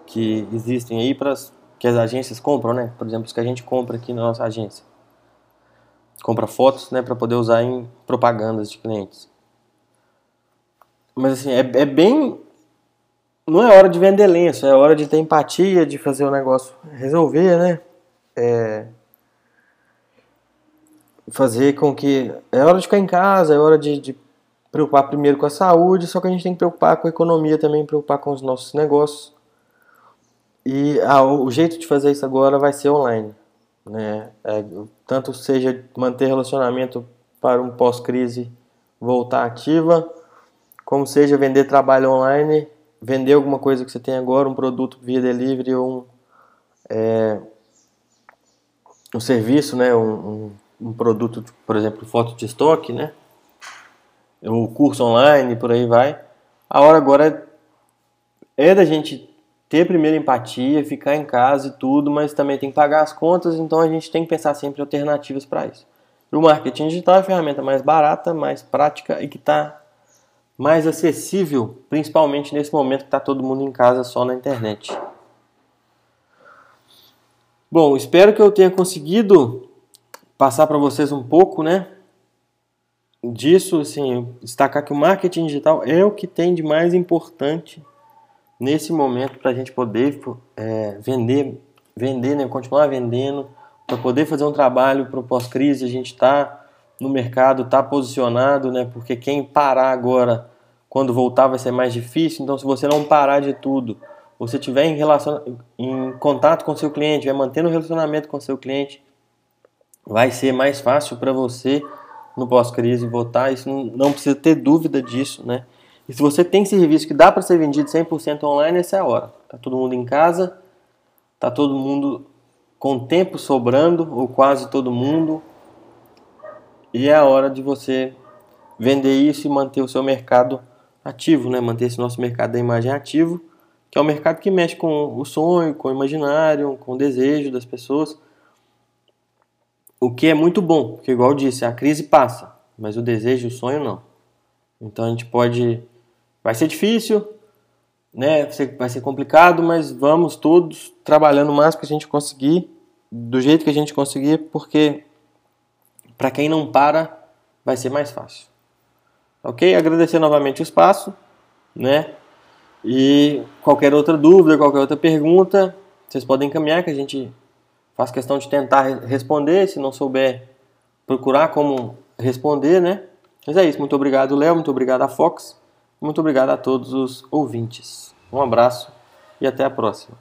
que existem aí para que as agências compram, né? Por exemplo, os que a gente compra aqui na nossa agência. Compra fotos, né, para poder usar em propagandas de clientes. Mas assim, é, é bem não é hora de vender lenço, é hora de ter empatia, de fazer o negócio resolver, né? É... Fazer com que. É hora de ficar em casa, é hora de, de, preocupar primeiro com a saúde, só que a gente tem que preocupar com a economia também, preocupar com os nossos negócios. E ah, o jeito de fazer isso agora vai ser online. Né? É, tanto seja manter relacionamento para um pós-crise voltar ativa, como seja vender trabalho online, vender alguma coisa que você tem agora, um produto via delivery ou um, é, um serviço, né, um, um, um produto, por exemplo, foto de estoque, né, o curso online, por aí vai. A hora agora é da gente ter primeiro empatia, ficar em casa e tudo, mas também tem que pagar as contas, então a gente tem que pensar sempre em alternativas para isso. O marketing digital é a ferramenta mais barata, mais prática e que está mais acessível, principalmente nesse momento que está todo mundo em casa só na internet. Bom, espero que eu tenha conseguido passar para vocês um pouco, né, disso, assim, destacar que o marketing digital é o que tem de mais importante nesse momento para a gente poder é, vender, vender, né, continuar vendendo, para poder fazer um trabalho para o pós-crise, a gente está no mercado, está posicionado, né, porque quem parar agora, quando voltar, vai ser mais difícil. Então, se você não parar de tudo, você tiver em, relacion... em contato com seu cliente, vai mantendo o relacionamento com seu cliente, vai ser mais fácil para você no pós-crise votar. Isso não precisa ter dúvida disso, né? E se você tem serviço que dá para ser vendido 100% online, essa é a hora. Tá todo mundo em casa, tá todo mundo com tempo sobrando, ou quase todo mundo. E é a hora de você vender isso e manter o seu mercado ativo, né? Manter esse nosso mercado da imagem ativo, que é o mercado que mexe com o sonho, com o imaginário, com o desejo das pessoas. O que é muito bom, porque igual eu disse, a crise passa, mas o desejo e o sonho não. Então a gente pode Vai ser difícil, né? Vai ser complicado, mas vamos todos trabalhando o máximo que a gente conseguir, do jeito que a gente conseguir, porque para quem não para, vai ser mais fácil. Ok? Agradecer novamente o espaço, né? E qualquer outra dúvida, qualquer outra pergunta, vocês podem encaminhar que a gente faz questão de tentar responder. Se não souber, procurar como responder, né? Mas é isso. Muito obrigado, Léo. Muito obrigado a Fox. Muito obrigado a todos os ouvintes. Um abraço e até a próxima.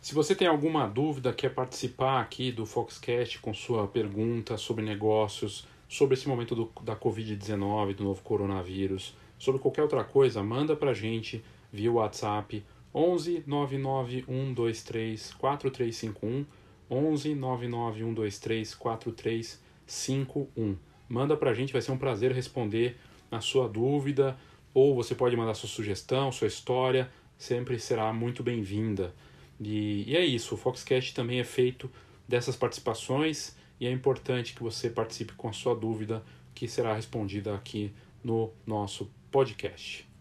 Se você tem alguma dúvida, quer participar aqui do Foxcast com sua pergunta sobre negócios, sobre esse momento do, da Covid-19, do novo coronavírus, sobre qualquer outra coisa, manda pra gente via WhatsApp 11 99 123 4351 11 99 123 4351 manda para a gente, vai ser um prazer responder a sua dúvida, ou você pode mandar sua sugestão, sua história, sempre será muito bem-vinda. E, e, é isso, o Foxcast também é feito dessas participações e é importante que você participe com a sua dúvida, que será respondida aqui no nosso podcast.